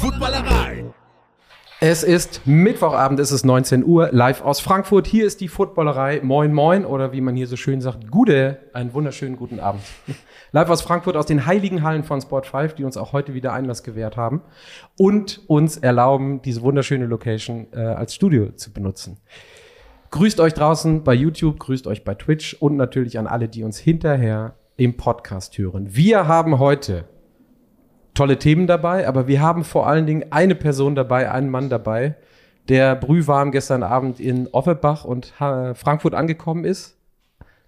Footballerei. Es ist Mittwochabend, es ist 19 Uhr, live aus Frankfurt. Hier ist die Footballerei. Moin, moin, oder wie man hier so schön sagt, Gude. Einen wunderschönen guten Abend. Live aus Frankfurt, aus den heiligen Hallen von Sport 5, die uns auch heute wieder Einlass gewährt haben und uns erlauben, diese wunderschöne Location äh, als Studio zu benutzen. Grüßt euch draußen bei YouTube, grüßt euch bei Twitch und natürlich an alle, die uns hinterher im Podcast hören. Wir haben heute tolle Themen dabei, aber wir haben vor allen Dingen eine Person dabei, einen Mann dabei, der brühwarm gestern Abend in Offenbach und äh, Frankfurt angekommen ist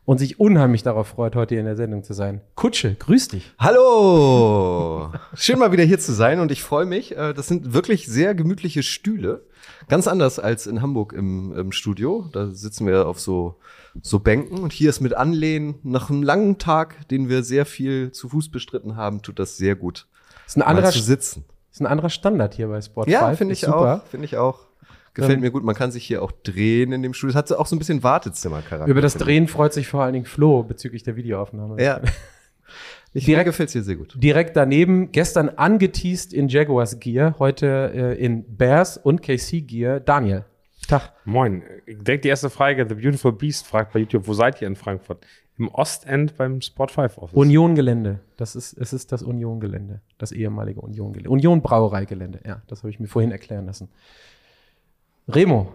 und sich unheimlich darauf freut, heute in der Sendung zu sein. Kutsche, grüß dich. Hallo! Schön mal wieder hier zu sein und ich freue mich. Äh, Das sind wirklich sehr gemütliche Stühle. Ganz anders als in Hamburg im, im Studio. Da sitzen wir auf so, so Bänken und hier ist mit Anlehnen nach einem langen Tag, den wir sehr viel zu Fuß bestritten haben, tut das sehr gut. Ist ein anderer, zu sitzen. ist ein anderer Standard hier bei Sport Ja, 5. finde ich super. auch. Finde ich auch. Gefällt Ähm, mir gut. Man kann sich hier auch drehen in dem Studio. Es hat so auch so ein bisschen Wartezimmercharakter. Über das Drehen freut sich vor allen Dingen Flo bezüglich der Videoaufnahme. ich. Ja. Ich, Direkt- mir gefällt's hier sehr gut. Direkt daneben, gestern angeteased in Jaguars Gear, heute äh, in Bears und KC Gear, Daniel. Tag. Moin. Direkt die erste Frage. The Beautiful Beast fragt bei YouTube, wo seid ihr in Frankfurt? Im Ostend beim Sport 5 Office. Union-Gelände. Das ist, es ist das Union-Gelände. Das ehemalige Union-Gelände. Union-Brauerei-Gelände. Ja, das habe ich mir vorhin erklären lassen. Remo,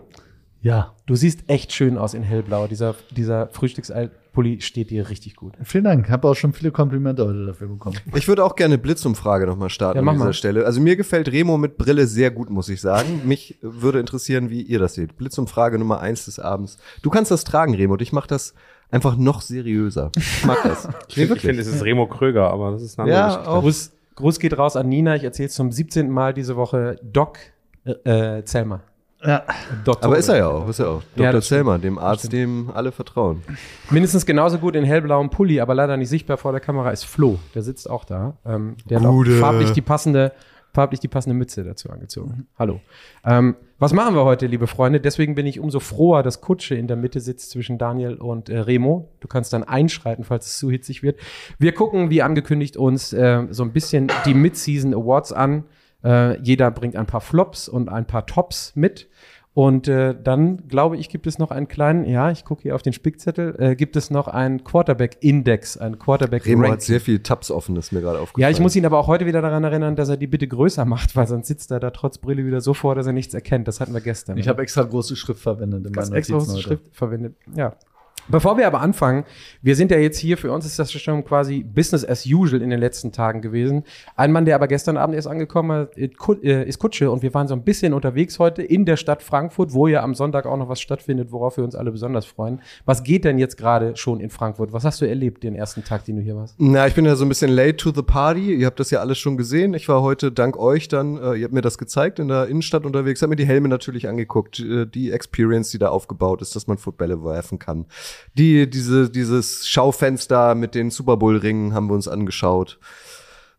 Ja, du siehst echt schön aus in hellblau. Dieser, dieser Frühstückspulli steht dir richtig gut. vielen Dank. Habe auch schon viele Komplimente heute dafür bekommen. Ich würde auch gerne Blitzumfrage nochmal starten Ja, an dieser mal. Stelle. Also mir gefällt Remo mit Brille sehr gut, muss ich sagen. Mich würde interessieren, wie ihr das seht. Blitzumfrage Nummer eins des Abends. Du kannst das tragen, Remo, und ich mach das einfach noch seriöser. Ich mag das. ich finde, find, es ist Remo Kröger, aber das ist eine andere Ja, auch. Gruß, Gruß geht raus an Nina. Ich erzähle zum 17. Mal diese Woche Doc äh, äh, Zellmer. Ja, Doktor. Aber ist er ja auch, ist er auch. Ja, Dr. stimmt. Zellmer, dem Arzt, dem alle vertrauen. Mindestens genauso gut in hellblauem Pulli, aber leider nicht sichtbar vor der Kamera ist Flo. Der sitzt auch da. Ähm, der hat auch Gute. farblich die passende, farblich die passende Mütze dazu angezogen. Hallo. Ähm, was machen wir heute, liebe Freunde? Deswegen bin ich umso froher, dass Kutsche in der Mitte sitzt zwischen Daniel und äh, Remo. Du kannst dann einschreiten, falls es zu hitzig wird. Wir gucken, wie angekündigt, uns äh, so ein bisschen die Mid-Season Awards an. Äh, jeder bringt ein paar Flops und ein paar Tops mit. Und äh, dann, glaube ich, gibt es noch einen kleinen, ja, ich gucke hier auf den Spickzettel, äh, gibt es noch einen Quarterback-Index, ein quarterback Remo hat sehr viel Tabs offen, ist mir gerade aufgefallen. Ja, ich muss ihn aber auch heute wieder daran erinnern, dass er die bitte größer macht, weil sonst sitzt er da trotz Brille wieder so vor, dass er nichts erkennt. Das hatten wir gestern. ich habe extra große Schrift verwendet in ganz meinen extra große. Schrift verwendet. Ja. Bevor wir aber anfangen, wir sind ja jetzt hier, für uns ist das schon quasi Business as usual in den letzten Tagen gewesen. Ein Mann, der aber gestern Abend erst angekommen ist, äh, ist Kutsche und wir waren so ein bisschen unterwegs heute in der Stadt Frankfurt, wo ja am Sonntag auch noch was stattfindet, worauf wir uns alle besonders freuen. Was geht denn jetzt gerade schon in Frankfurt? Was hast du erlebt den ersten Tag, den du hier warst? Na, ich bin ja so ein bisschen late to the party. Ihr habt das ja alles schon gesehen. Ich war heute dank euch dann, äh, ihr habt mir das gezeigt, in der Innenstadt unterwegs, hab mir die Helme natürlich angeguckt, äh, die Experience, die da aufgebaut ist, dass man Footbälle werfen kann. Die, diese, dieses Schaufenster mit den Super Bowl Ringen haben wir uns angeschaut.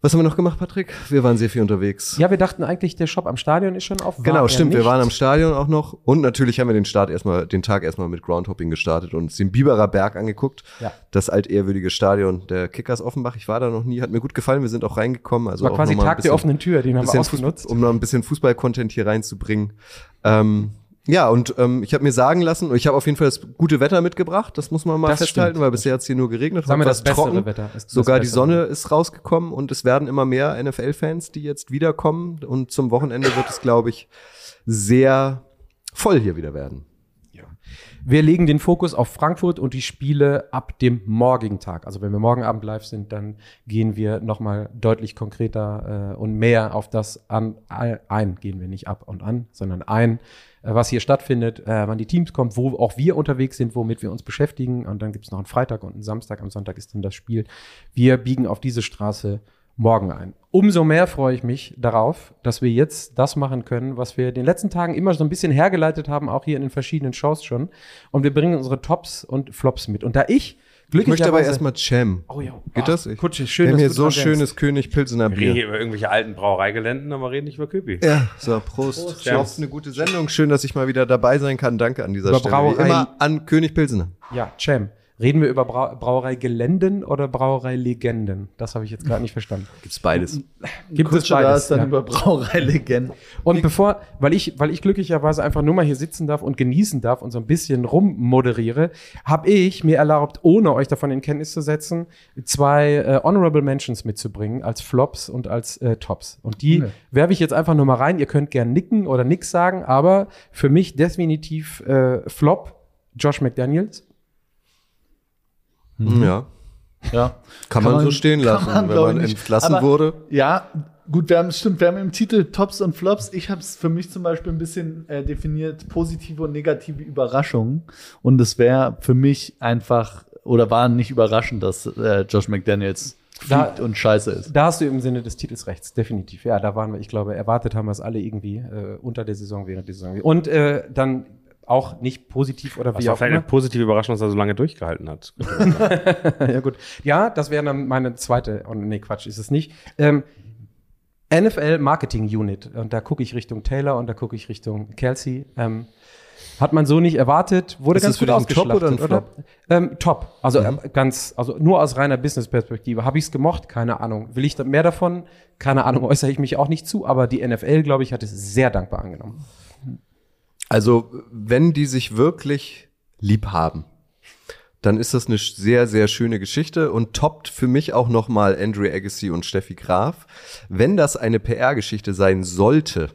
Was haben wir noch gemacht, Patrick? Wir waren sehr viel unterwegs. Ja, wir dachten eigentlich, der Shop am Stadion ist schon auf. Genau, stimmt. Wir nicht. waren am Stadion auch noch. Und natürlich haben wir den Start erstmal, den Tag erstmal mit Groundhopping gestartet und uns den Biberer Berg angeguckt. Ja. Das altehrwürdige Stadion der Kickers Offenbach. Ich war da noch nie, hat mir gut gefallen. Wir sind auch reingekommen. Also war auch quasi Tag der bisschen- offenen Tür, den haben wir ausgenutzt. Fußball, um noch ein bisschen Fußball-Content hier reinzubringen. Ähm, ja, und ähm, ich habe mir sagen lassen, und ich habe auf jeden Fall das gute Wetter mitgebracht, das muss man mal Das festhalten, stimmt. weil bisher hat's hier nur geregnet. Sagen wir das bessere trocken. Wetter. ist das Sogar die bessere Sonne Wetter. ist rausgekommen und es werden immer mehr NFL-Fans, die jetzt wiederkommen. Und zum Wochenende wird es, glaube ich, sehr voll hier wieder werden. Wir legen den Fokus auf Frankfurt und die Spiele ab dem morgigen Tag. Also wenn wir morgen Abend live sind, dann gehen wir nochmal deutlich konkreter äh, und mehr auf das an, ein. Gehen wir nicht ab und an, sondern ein, was hier stattfindet, äh, wann die Teams kommen, wo auch wir unterwegs sind, womit wir uns beschäftigen. Und dann gibt es noch einen Freitag und einen Samstag. Am Sonntag ist dann das Spiel. Wir biegen auf diese Straße morgen ein. Umso mehr freue ich mich darauf, dass wir jetzt das machen können, was wir in den letzten Tagen immer so ein bisschen hergeleitet haben, auch hier in den verschiedenen Shows schon. Und wir bringen unsere Tops und Flops mit. Und da ich Ich möchte aber erstmal Jam. Oh ja. Geht Ach, das? Ich, Kutsche, schön, wir haben dass hier so schönes König Pilsener Wir reden Bier. hier über irgendwelche alten Brauereigeländen, aber reden nicht über Köpi. Ja, so, Prost. Prost, Prost Prost. eine gute Sendung. Schön, dass ich mal wieder dabei sein kann. Danke an dieser Über Stelle. Wie Brauerei- Immer an König Pilsener. Ja, Cem. Reden wir über Brau Brauerei Geländen oder Brauerei Legenden? Das habe ich jetzt gerade nicht verstanden. Gibt's beides. Gibt es da beides? ist dann ja. über Brauerei-Legenden. Und bevor, weil ich, weil ich glücklicherweise einfach nur mal hier sitzen darf und genießen darf und so ein bisschen rummoderiere, habe ich mir erlaubt, ohne euch davon in Kenntnis zu setzen, zwei äh, Honorable Mentions mitzubringen als Flops und als äh, Tops. Und die Ja. werfe ich jetzt einfach nur mal rein. Ihr könnt gern nicken oder nix sagen, aber für mich definitiv äh, Flop Josh McDaniels. Ja. Ja. Kann, man, so stehen kann lassen, wenn man ich, nicht. entlassen Aber- wurde. Ja, gut, wir haben, stimmt, wir haben im Titel Tops und Flops. Ich habe es für mich zum Beispiel ein bisschen äh, definiert, positive und negative Überraschungen. Und es wäre für mich einfach, oder war nicht überraschend, dass äh, Josh McDaniels Da- fliegt und scheiße ist. Da hast du im Sinne des Titels rechts, definitiv. Ja, da waren wir, ich glaube, erwartet haben wir es alle irgendwie äh, unter der Saison, während der Saison. Und äh, dann auch nicht positiv oder Was wie auch vielleicht immer. eine positive Überraschung, dass er so lange durchgehalten hat. ja, gut. Ja, das wäre dann meine zweite. Oh, nee, Quatsch, ist es nicht. Ähm, NFL Marketing Unit. Und da gucke ich Richtung Taylor und da gucke ich Richtung Kelsey. Ähm, hat man so nicht erwartet, wurde Ist ganz gut ein Top ausgeschlachtet, oder ein oder? Ähm, top. Also äh, ganz, also nur aus reiner Business-Perspektive. Habe ich es gemocht? Keine Ahnung. Will ich da mehr davon? Keine Ahnung, äußere ich mich auch nicht zu, aber die NFL, glaube ich, hat es sehr dankbar angenommen. Also, wenn die sich wirklich lieb haben, dann ist das eine sehr, sehr schöne Geschichte und toppt für mich auch nochmal Andrew Agassi und Steffi Graf. Wenn das eine PR-Geschichte sein sollte,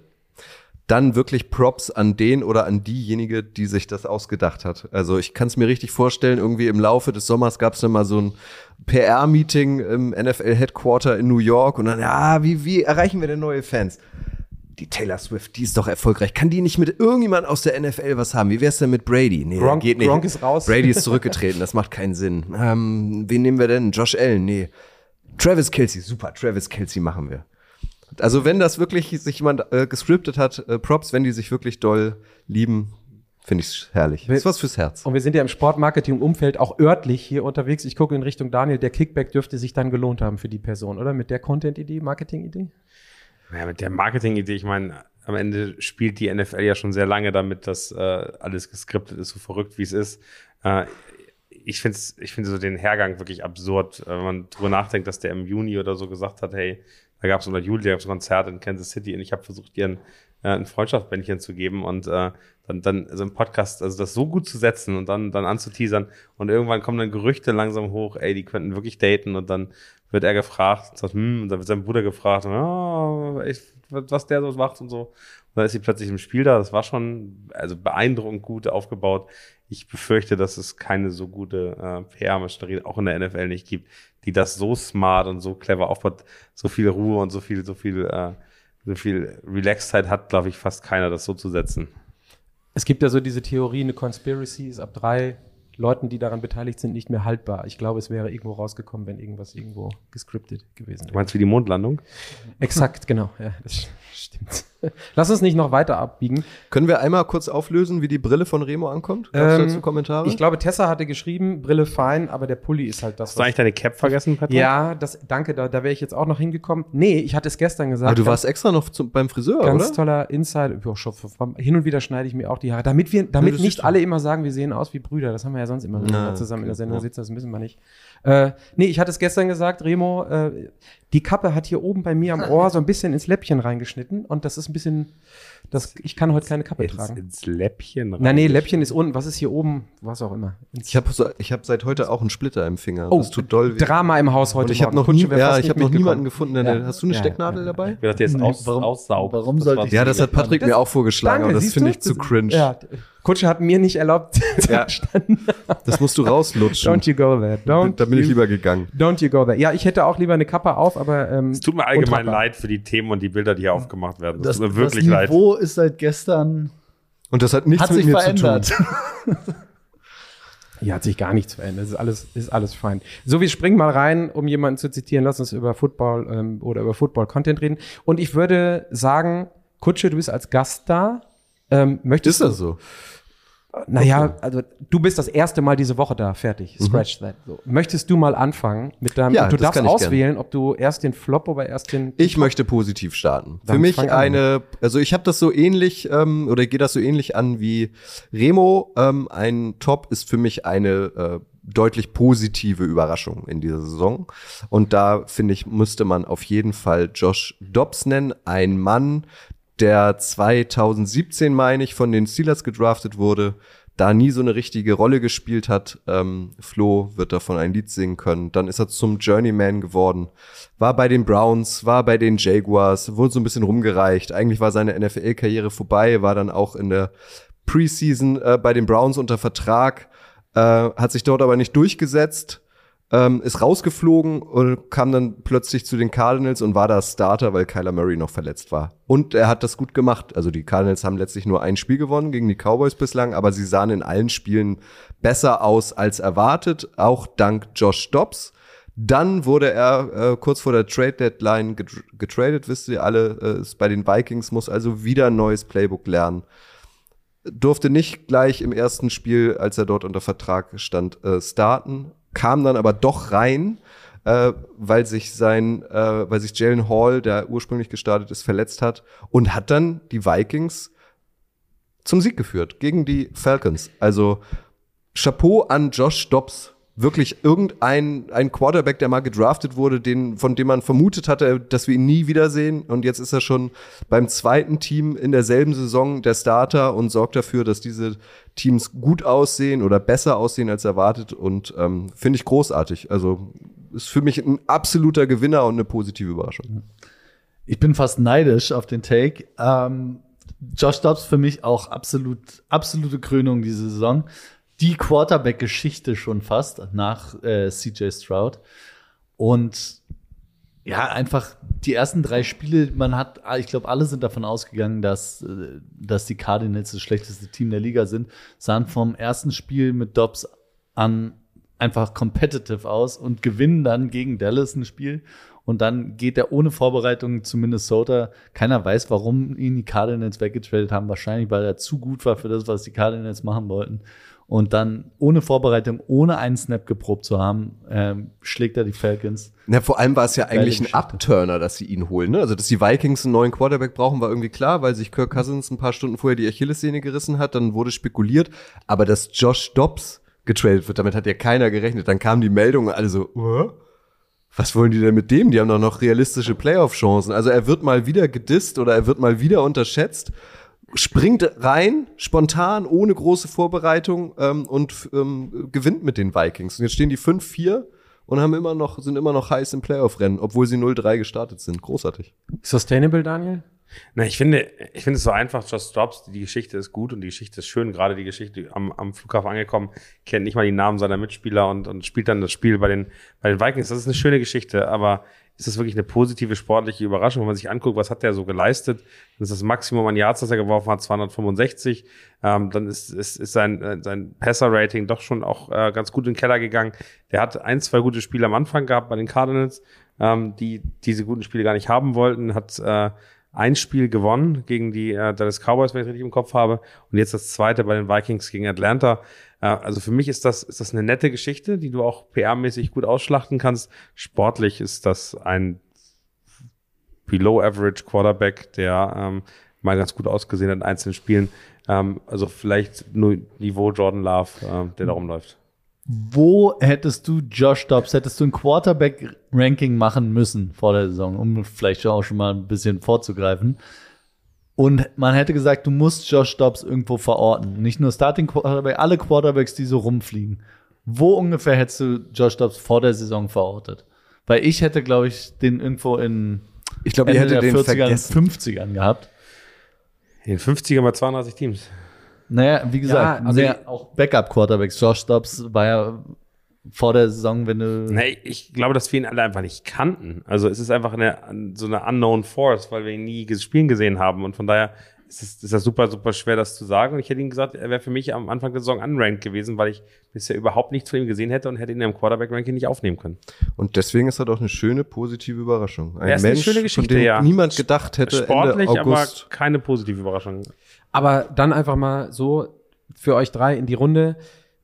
dann wirklich Props an den oder an diejenige, die sich das ausgedacht hat. Also ich kann es mir richtig vorstellen, irgendwie im Laufe des Sommers gab es dann mal so ein PR-Meeting im NFL-Headquarter in New York und dann, ja, wie, wie erreichen wir denn neue Fans? Die Taylor Swift, die ist doch erfolgreich. Kann die nicht mit irgendjemand aus der NFL was haben? Wie wär's denn mit Brady? Nee, Gronk- geht nicht. Gronk ist raus. Brady ist zurückgetreten, das macht keinen Sinn. Ähm, wen nehmen wir denn? Josh Allen? Nee. Travis Kelsey, super, Travis Kelsey machen wir. Also wenn das wirklich sich jemand äh, gescriptet hat, äh, Props, wenn die sich wirklich doll lieben, finde ich herrlich. Das ist was fürs Herz. Und wir sind ja im Sportmarketing-Umfeld auch örtlich hier unterwegs. Ich gucke in Richtung Daniel. Der Kickback dürfte sich dann gelohnt haben für die Person, oder? Mit der Content-Idee, Marketing-Idee? Ja, mit der Marketing-Idee, ich meine, am Ende spielt die NFL ja schon sehr lange damit, dass äh, alles geskriptet ist, so verrückt wie es ist. Äh, ich finde ich finde so den Hergang wirklich absurd, äh, wenn man drüber nachdenkt, dass der im Juni oder so gesagt hat, hey, da gab es oder Juli, da gab ein Konzert in Kansas City und ich habe versucht, ihr ein, äh, ein Freundschaftsbändchen zu geben und äh, dann, dann so im Podcast, also das so gut zu setzen und dann, dann anzuteasern und irgendwann kommen dann Gerüchte langsam hoch, ey, die könnten wirklich daten und dann wird er gefragt, sagt, hm, und dann wird sein Bruder gefragt, oh, ich, was der so macht und so. Und dann ist sie plötzlich im Spiel da. Das war schon also beeindruckend gut aufgebaut. Ich befürchte, dass es keine so gute äh, PR-Maschinerie auch in der NFL nicht gibt, die das so smart und so clever aufbaut, so viel Ruhe und so viel, so viel, äh, so viel Relaxedheit hat, glaube ich, fast keiner, das so zu setzen. Es gibt ja so diese Theorie, eine Conspiracy ist ab drei Leuten, die daran beteiligt sind, nicht mehr haltbar. Ich glaube, es wäre irgendwo rausgekommen, wenn irgendwas irgendwo gescriptet gewesen Du wäre. meinst wie die Mondlandung? Exakt, genau. Ja, das stimmt. Lass uns nicht noch weiter abbiegen. Können wir einmal kurz auflösen, wie die Brille von Remo ankommt? Gab's Ähm, dazu Kommentare? Ich glaube, Tessa hatte geschrieben, Brille fein, aber der Pulli ist halt das. Hast du eigentlich deine Cap vergessen, Patrick? ja, das, danke, da, da wäre ich jetzt auch noch hingekommen. Nee, ich hatte es gestern gesagt. Aber du Ganz- warst extra noch zum, beim Friseur, Ganz oder? toller Insider. Hin und wieder schneide ich mir auch die Haare. Damit wir, damit nicht alle immer sagen, wir sehen aus wie Brüder. Das haben wir ja sonst immer, wenn wir zusammen in der okay, Sendung ja. sitzen. Das müssen wir nicht. Äh, nee, ich hatte es gestern gesagt, Remo, äh, die Kappe hat hier oben bei mir am Ohr so ein bisschen ins Läppchen reingeschnitten und das ist ein bisschen, das, ich kann heute keine Kappe Ins, tragen. ins Läppchen rein. Na nee, Läppchen ist unten. Was ist hier oben? Was auch immer. Ins Ich habe so, ich hab seit heute auch einen Splitter im Finger. Oh, das tut doll weh. Drama im Haus heute Und ich habe noch, nie, ja, ich hab noch niemanden gefunden. der- Ja. Hast du eine Ja, Stecknadel ja, dabei? Ich dachte, jetzt aus, warum- aussaugt. warum Das sollte ich- Ja, das hat Patrick Das- mir auch vorgeschlagen, aber das finde ich zu cringe. Ja, Kutsche hat mir nicht erlaubt zu Ja. Das musst du rauslutschen. Don't you go there. Don't da bin ich you, lieber gegangen. Don't you go there. Ja, ich hätte auch lieber eine Kappe auf, aber ähm, Es tut mir allgemein untragbar. leid für die Themen und die Bilder, die hier aufgemacht werden. Das, Das, tut mir wirklich das leid. Ist seit gestern, Und das hat nichts hat mit mir verändert. zu tun. Hier hat sich gar nichts verändert. Es ist alles, ist alles fein. So, wir springen mal rein, um jemanden zu zitieren. Lass uns über Football ähm, oder über Football-Content reden. Und ich würde sagen, Kutsche, du bist als Gast da. Ähm, möchtest Ist das so? Naja, also du bist das erste Mal diese Woche da, fertig. Scratch that. So. Möchtest du mal anfangen mit deinem, Mhm. Ja, du darfst auswählen, ob du erst den Flop oder erst den. Ich möchte positiv starten. Dann Für mich eine, also ich habe das so ähnlich, ähm, oder ich gehe das so ähnlich an wie Remo. Ähm, ein Top ist für mich eine äh, deutlich positive Überraschungen in dieser Saison. Und da finde ich, müsste man auf jeden Fall Josh Dobbs nennen, ein Mann, der 2017, meine ich, von den Steelers gedraftet wurde, da nie so eine richtige Rolle gespielt hat. Ähm, Flo wird davon ein Lied singen können. Dann ist er zum Journeyman geworden. War bei den Browns, war bei den Jaguars, wurde so ein bisschen rumgereicht. Eigentlich war seine NFL-Karriere vorbei, war dann auch in der Preseason äh, bei den Browns unter Vertrag, äh, hat sich dort aber nicht durchgesetzt ähm, ist rausgeflogen und kam dann plötzlich zu den Cardinals und war da Starter, weil Kyler Murray noch verletzt war. Und er hat das gut gemacht. Also die Cardinals haben letztlich nur ein Spiel gewonnen gegen die Cowboys bislang, aber sie sahen in allen Spielen besser aus als erwartet, auch dank Josh Dobbs. Dann wurde er äh, kurz vor der Trade Deadline getradet, wisst ihr alle, äh, bei den Vikings, muss also wieder ein neues Playbook lernen. Durfte nicht gleich im ersten Spiel, als er dort unter Vertrag stand, äh, starten, kam dann aber doch rein, äh, weil sich sein, äh, weil sich Jalen Hall, der ursprünglich gestartet ist, verletzt hat und hat dann die Vikings zum Sieg geführt gegen die Falcons. Also Chapeau an Josh Dobbs wirklich irgendein ein Quarterback, der mal gedraftet wurde, den, von dem man vermutet hatte, dass wir ihn nie wiedersehen. Und jetzt ist er schon beim zweiten Team in derselben Saison der Starter und sorgt dafür, dass diese Teams gut aussehen oder besser aussehen als erwartet. Und ähm, finde ich großartig. Also ist für mich ein absoluter Gewinner und eine positive Überraschung. Ich bin fast neidisch auf den Take. Ähm, Josh Dobbs für mich auch absolut, absolute Krönung diese Saison die Quarterback-Geschichte schon fast nach äh, CJ Stroud. Und ja, einfach die ersten drei Spiele, man hat, ich glaube, alle sind davon ausgegangen, dass, äh, dass die Cardinals das schlechteste Team der Liga sind, sahen vom ersten Spiel mit Dobbs an einfach competitive aus und gewinnen dann gegen Dallas ein Spiel. Und dann geht er ohne Vorbereitung zu Minnesota. Keiner weiß, warum ihn die Cardinals weggetradet haben. Wahrscheinlich, weil er zu gut war für das, was die Cardinals machen wollten und dann ohne Vorbereitung, ohne einen Snap geprobt zu haben, ähm, schlägt er die Falcons. Na, vor allem war es ja eigentlich ein Upturner, dass sie ihn holen. Ne? Also, dass die Vikings einen neuen Quarterback brauchen, war irgendwie klar, weil sich Kirk Cousins ein paar Stunden vorher die Achillessehne gerissen hat. Dann wurde spekuliert. Aber dass Josh Dobbs getradet wird, damit hat ja keiner gerechnet. Dann kam die Meldung und alle so, uh? was wollen die denn mit dem? Die haben doch noch realistische Playoff-Chancen. Also er wird mal wieder gedisst oder er wird mal wieder unterschätzt springt rein, spontan, ohne große Vorbereitung ähm, und ähm, gewinnt mit den Vikings. Und jetzt stehen die 5-4 und haben immer noch, sind immer noch heiß im Playoff-Rennen, obwohl sie 0-3 gestartet sind. Großartig. Sustainable, Daniel? Na, ich finde, ich finde es so einfach, Just Drops, die Geschichte ist gut und die Geschichte ist schön. Gerade die Geschichte am, am Flughafen angekommen, kennt nicht mal die Namen seiner Mitspieler und, und spielt dann das Spiel bei den, bei den Vikings. Das ist eine schöne Geschichte, aber ist das wirklich eine positive sportliche Überraschung, wenn man sich anguckt, was hat der so geleistet. Dann ist das Maximum an Yards, das er geworfen hat, 265. Ähm, dann ist, ist, ist sein, äh, sein Passer-Rating doch schon auch äh, ganz gut in den Keller gegangen. Der hat ein, zwei gute Spiele am Anfang gehabt bei den Cardinals, ähm, die diese guten Spiele gar nicht haben wollten. Hat äh, ein Spiel gewonnen gegen die äh, Dallas Cowboys, wenn ich richtig im Kopf habe. Und jetzt das zweite bei den Vikings gegen Atlanta. Also für mich ist das, ist das eine nette Geschichte, die du auch PR-mäßig gut ausschlachten kannst. Sportlich ist das ein Below-Average Quarterback, der ähm, mal ganz gut ausgesehen hat in einzelnen Spielen. Ähm, also vielleicht nur Niveau Jordan Love, äh, der da rumläuft. Wo hättest du Josh Dobbs, hättest du ein Quarterback-Ranking machen müssen vor der Saison, um vielleicht auch schon mal ein bisschen vorzugreifen? Und man hätte gesagt, du musst Josh Dobbs irgendwo verorten. Nicht nur Starting Quarterback, alle Quarterbacks, die so rumfliegen. Wo ungefähr hättest du Josh Dobbs vor der Saison verortet? Weil ich hätte, glaube ich, den irgendwo in ich glaube, ihr hättet den 40ern, vergessen. 50ern gehabt. In den 50ern bei 32 Teams. Naja, wie gesagt, ja, also auch Backup-Quarterbacks. Josh Dobbs war ja vor der Saison, wenn du. Nee, ich glaube, dass wir ihn alle einfach nicht kannten. Also es ist einfach eine, so eine unknown force, weil wir ihn nie spielen gesehen haben. Und von daher ist, es, ist das super, super schwer, das zu sagen. Und ich hätte ihm gesagt, er wäre für mich am Anfang der Saison unranked gewesen, weil ich bisher überhaupt nichts von ihm gesehen hätte und hätte ihn im Quarterback-Ranking nicht aufnehmen können. Und deswegen ist er doch eine schöne, positive Überraschung. Ein Mensch, eine schöne Geschichte, von dem ja. niemand gedacht hätte. Sportlich, Ende August. aber keine positive Überraschung. Aber dann einfach mal so für euch drei in die Runde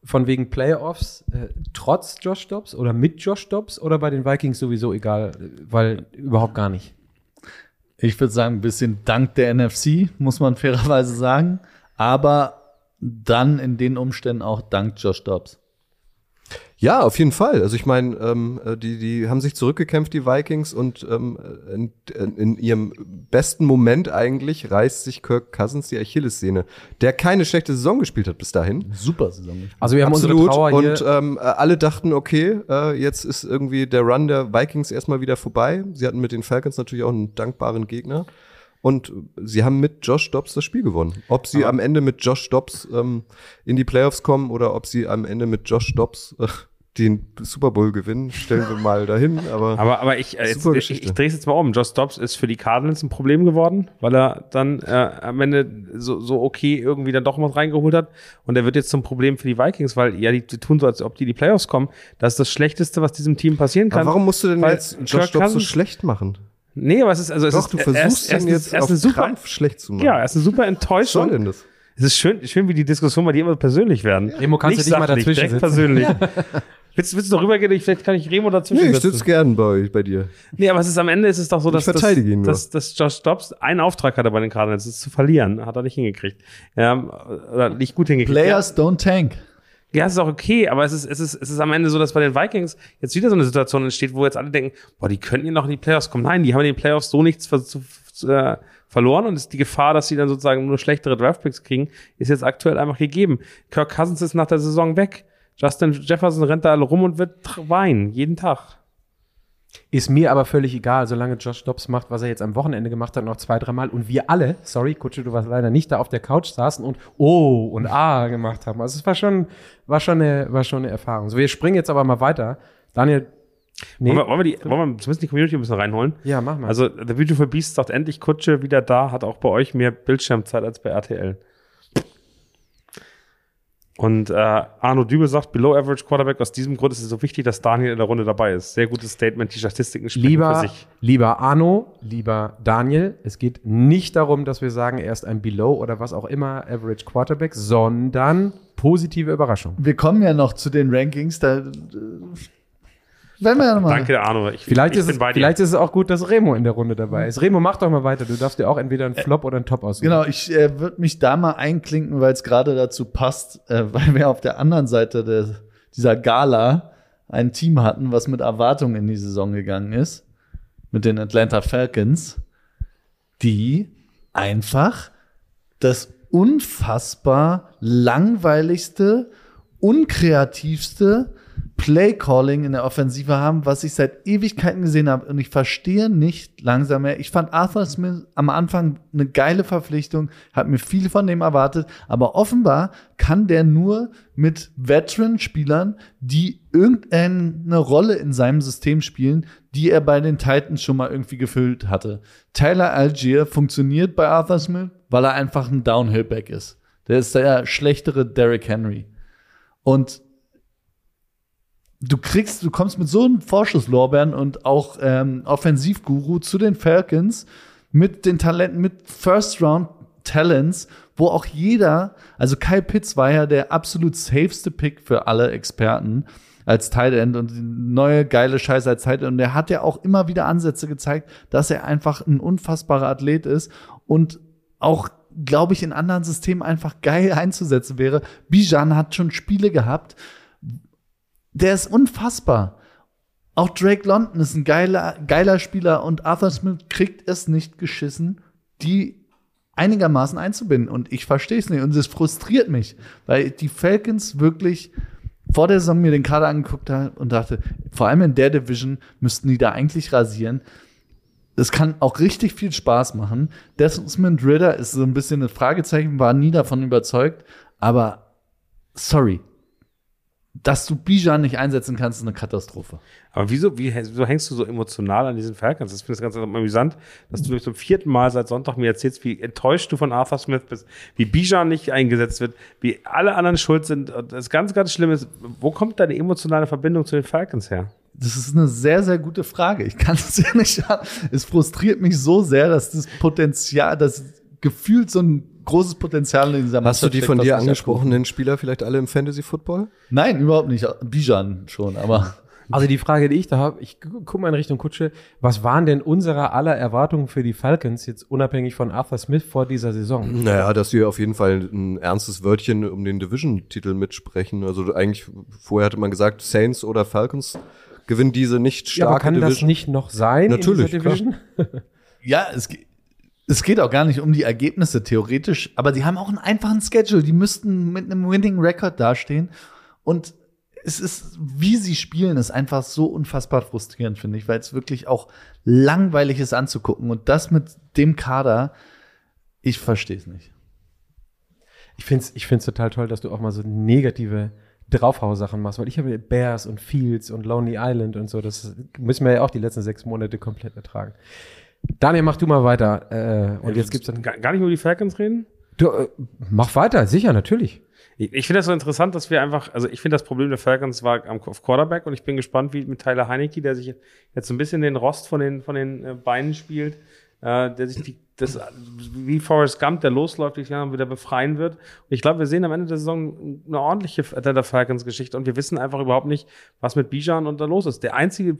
von wegen Playoffs äh, trotz Josh Dobbs oder mit Josh Dobbs oder bei den Vikings sowieso egal, weil überhaupt gar nicht? Ich würde sagen, ein bisschen dank der NFC, muss man fairerweise sagen. Aber dann in den Umständen auch dank Josh Dobbs. Ja, auf jeden Fall. Also ich meine, ähm, äh, die, die haben sich zurückgekämpft, die Vikings, und ähm, in, in ihrem besten Moment eigentlich reißt sich Kirk Cousins die Achillessehne, der keine schlechte Saison gespielt hat bis dahin. Super Saison. Also wir haben Absolut. unsere Trauer hier. Und ähm, alle dachten, okay, äh, jetzt ist irgendwie der Run der Vikings erstmal wieder vorbei. Sie hatten mit den Falcons natürlich auch einen dankbaren Gegner. Und sie haben mit Josh Dobbs das Spiel gewonnen. Ob sie Aber- am Ende mit Josh Dobbs ähm, in die Playoffs kommen oder ob sie am Ende mit Josh Dobbs äh, den Super Bowl gewinnen, stellen wir mal dahin. Aber, Aber, aber ich, äh, jetzt, ich, ich drehe es jetzt mal um. Josh Dobbs ist für die Cardinals ein Problem geworden, weil er dann äh, am Ende so, so okay irgendwie dann doch was reingeholt hat. Und er wird jetzt zum Problem für die Vikings, weil ja, die, die tun so, als ob die in die Playoffs kommen. Das ist das Schlechteste, was diesem Team passieren kann. aber warum musst du denn jetzt Josh Dobbs so schlecht machen? Nee, aber es ist, also es Doch, ist, du er versuchst ist, er ist, ihn jetzt ist, er ist auf eine super, Krampf schlecht zu machen. ja, er ist eine super Was soll Enttäuschung. denn das? Es ist schön, schön, wie die Diskussion bei dir immer persönlich werden. Remo, kannst du Nicht dich mal dazwischen direkt setzen? persönlich. willst, willst du darüber gehen? Ich, vielleicht kann ich Remo dazwischen Nee, ich sitze gern bei, bei dir. Nee, aber es ist am Ende ist es doch so, dass, nur. dass, dass Josh Dobbs einen Auftrag hatte bei den Cardinals, das ist zu verlieren. Hat er nicht hingekriegt. Ja, oder nicht gut hingekriegt. Players don't tank. Ja, es ist auch okay, aber es ist, es, ist, es ist am Ende so, dass bei den Vikings jetzt wieder so eine Situation entsteht, wo jetzt alle denken, boah, die könnten ja noch in die Playoffs kommen. Nein, die haben in den Playoffs so nichts ver äh, verloren und ist die Gefahr, dass sie dann sozusagen nur schlechtere Draftpicks kriegen, ist jetzt aktuell einfach gegeben. Kirk Cousins ist nach der Saison weg. Justin Jefferson rennt da alle rum und wird weinen, jeden Tag. Ist mir aber völlig egal, solange Josh Dobbs macht, was er jetzt am Wochenende gemacht hat, noch zwei, dreimal. Und wir alle, sorry, Kutsche, du warst leider nicht da auf der Couch saßen und Oh und Ah gemacht haben. Also es war schon, war schon eine, war schon eine Erfahrung. So, wir springen jetzt aber mal weiter. Daniel, nee. Wollen, wir, wollen, wir die, wollen wir zumindest die Community ein bisschen reinholen? Ja, mach mal. Also, The Beautiful Beast sagt endlich Kutsche wieder da, hat auch bei euch mehr Bildschirmzeit als bei RTL. Und äh, Arno Dübel sagt, Below Average Quarterback, aus diesem Grund ist es so wichtig, dass Daniel in der Runde dabei ist. Sehr gutes Statement, die Statistiken sprechen für Lieber, sich. lieber Arno, lieber Daniel, es geht nicht darum, dass wir sagen, er ist ein Below oder was auch immer Average Quarterback, sondern positive Überraschung. Wir kommen ja noch zu den Rankings. Da äh, werden wir nochmal. Danke, Arno. Ich, Vielleicht, ich ist es, vielleicht ist es auch gut, dass Remo in der Runde dabei ist. Remo, mach doch mal weiter. Du darfst dir auch entweder einen Flop oder einen Top aussuchen. Genau, ich äh, würde mich da mal einklinken, weil es gerade dazu passt, äh, weil wir auf der anderen Seite der, dieser Gala ein Team hatten, was mit Erwartungen in die Saison gegangen ist, mit den Atlanta Falcons, die einfach das unfassbar langweiligste, unkreativste Play-Calling in der Offensive haben, was ich seit Ewigkeiten gesehen habe. Und ich verstehe nicht langsam mehr. Ich fand Arthur Smith am Anfang eine geile Verpflichtung, habe mir viel von dem erwartet, aber offenbar kann der nur mit Veteran-Spielern, die irgendeine Rolle in seinem System spielen, die er bei den Titans schon mal irgendwie gefüllt hatte. Tyler Algier funktioniert bei Arthur Smith, weil er einfach ein Downhill-Back ist. Der ist der schlechtere Derrick Henry. Und du kriegst, du kommst mit so einem Vorschusslorbeeren und auch ähm, Offensivguru zu den Falcons mit den Talenten, mit First Round Talents, wo auch jeder, also Kyle Pitts war ja der absolut safeste Pick für alle Experten als Tight End und neue geile Scheiße als Tight End. Und er hat ja auch immer wieder Ansätze gezeigt, dass er einfach ein unfassbarer Athlet ist und auch glaube ich, in anderen Systemen einfach geil einzusetzen wäre. Bijan hat schon Spiele gehabt, der ist unfassbar. Auch Drake London ist ein geiler, geiler Spieler und Arthur Smith kriegt es nicht geschissen, die einigermaßen einzubinden. Und ich verstehe es nicht. Und es frustriert mich, weil die Falcons wirklich vor der Saison mir den Kader angeguckt haben und dachte, vor allem in der Division müssten die da eigentlich rasieren. Es kann auch richtig viel Spaß machen. Desmond Ritter ist so ein bisschen ein Fragezeichen, war nie davon überzeugt. Aber sorry, dass du Bijan nicht einsetzen kannst, ist eine Katastrophe. Aber wieso, wie, wieso hängst du so emotional an diesen Falcons? Das finde ich ganz amüsant, dass du zum vierten Mal seit Sonntag mir erzählst, wie enttäuscht du von Arthur Smith bist, wie Bijan nicht eingesetzt wird, wie alle anderen schuld sind. Und Das ganz, ganz Schlimme ist, wo kommt deine emotionale Verbindung zu den Falcons her? Das ist eine sehr, sehr gute Frage. Ich kann es ja nicht. Es frustriert mich so sehr, dass das Potenzial, das gefühlt so ein großes Potenzial in dieser Hast du die von dir angesprochenen Spieler vielleicht alle im Fantasy Football? Nein, überhaupt nicht. Bijan schon, aber Also die Frage, die ich da habe, ich gu- guck mal in Richtung Kutsche, was waren denn unsere aller Erwartungen für die Falcons jetzt unabhängig von Arthur Smith vor dieser Saison? Naja, dass sie auf jeden Fall ein ernstes Wörtchen um den Division-Titel mitsprechen. Also eigentlich, vorher hatte man gesagt, Saints oder Falcons gewinnen diese nicht Ja, aber kann das Division. nicht noch sein Natürlich, in dieser Division? Ja, es, ge- es geht auch gar nicht um die Ergebnisse theoretisch, aber die haben auch einen einfachen Schedule. Die müssten mit einem Winning Record dastehen. Und es ist, wie sie spielen, ist einfach so unfassbar frustrierend, finde ich, weil es wirklich auch langweilig ist anzugucken. Und das mit dem Kader, ich verstehe es nicht. Ich finde es ich find's total toll, dass du auch mal so negative Draufhau-Sachen machst, weil ich habe Bears und Fields und Lonely Island und so, das müssen wir ja auch die letzten sechs Monate komplett ertragen. Daniel, mach du mal weiter. Äh, und jetzt gibt's dann. Gar, nicht über die Falcons reden? Du, äh, mach weiter, sicher, natürlich. Ich, ich finde das so interessant, dass wir einfach, also ich finde das Problem der Falcons war am, auf Quarterback und ich bin gespannt, wie mit Tyler Heinecke, der sich jetzt so ein bisschen den Rost von den, von den äh, Beinen spielt, äh, der sich die, das, wie Forrest Gump, der losläuft, die Jahren wieder befreien wird. Und ich glaube, wir sehen am Ende der Saison eine ordentliche Atlanta Falcons-Geschichte und wir wissen einfach überhaupt nicht, was mit Bijan und da los ist. Der einzige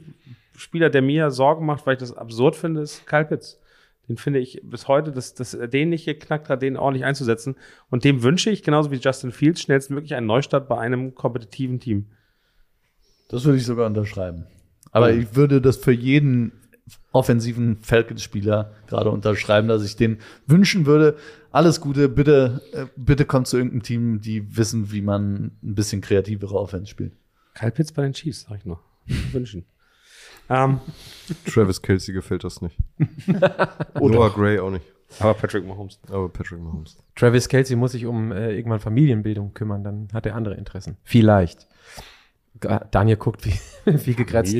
Spieler, der mir Sorgen macht, weil ich das absurd finde, ist Kyle Pitts. Den finde ich bis heute, dass, dass er den nicht geknackt hat, den ordentlich einzusetzen. Und dem wünsche ich, genauso wie Justin Fields, schnellstmöglich einen Neustart bei einem kompetitiven Team. Das würde ich sogar unterschreiben. Aber ich würde das für jeden offensiven Falcons-Spieler gerade unterschreiben, dass ich den wünschen würde. Alles Gute, bitte, äh, bitte kommt zu irgendeinem Team, die wissen, wie man ein bisschen kreativere Offense spielt. Kyle Pitts bei den Chiefs, sag ich nur. Wünschen. Ähm, Travis Kelsey gefällt das nicht. Noah Gray auch nicht. aber Patrick Mahomes. Aber Patrick Mahomes. Travis Kelsey muss sich um äh, irgendwann Familienbildung kümmern, dann hat er andere Interessen. Vielleicht. Daniel guckt wie, wie gegrätzt.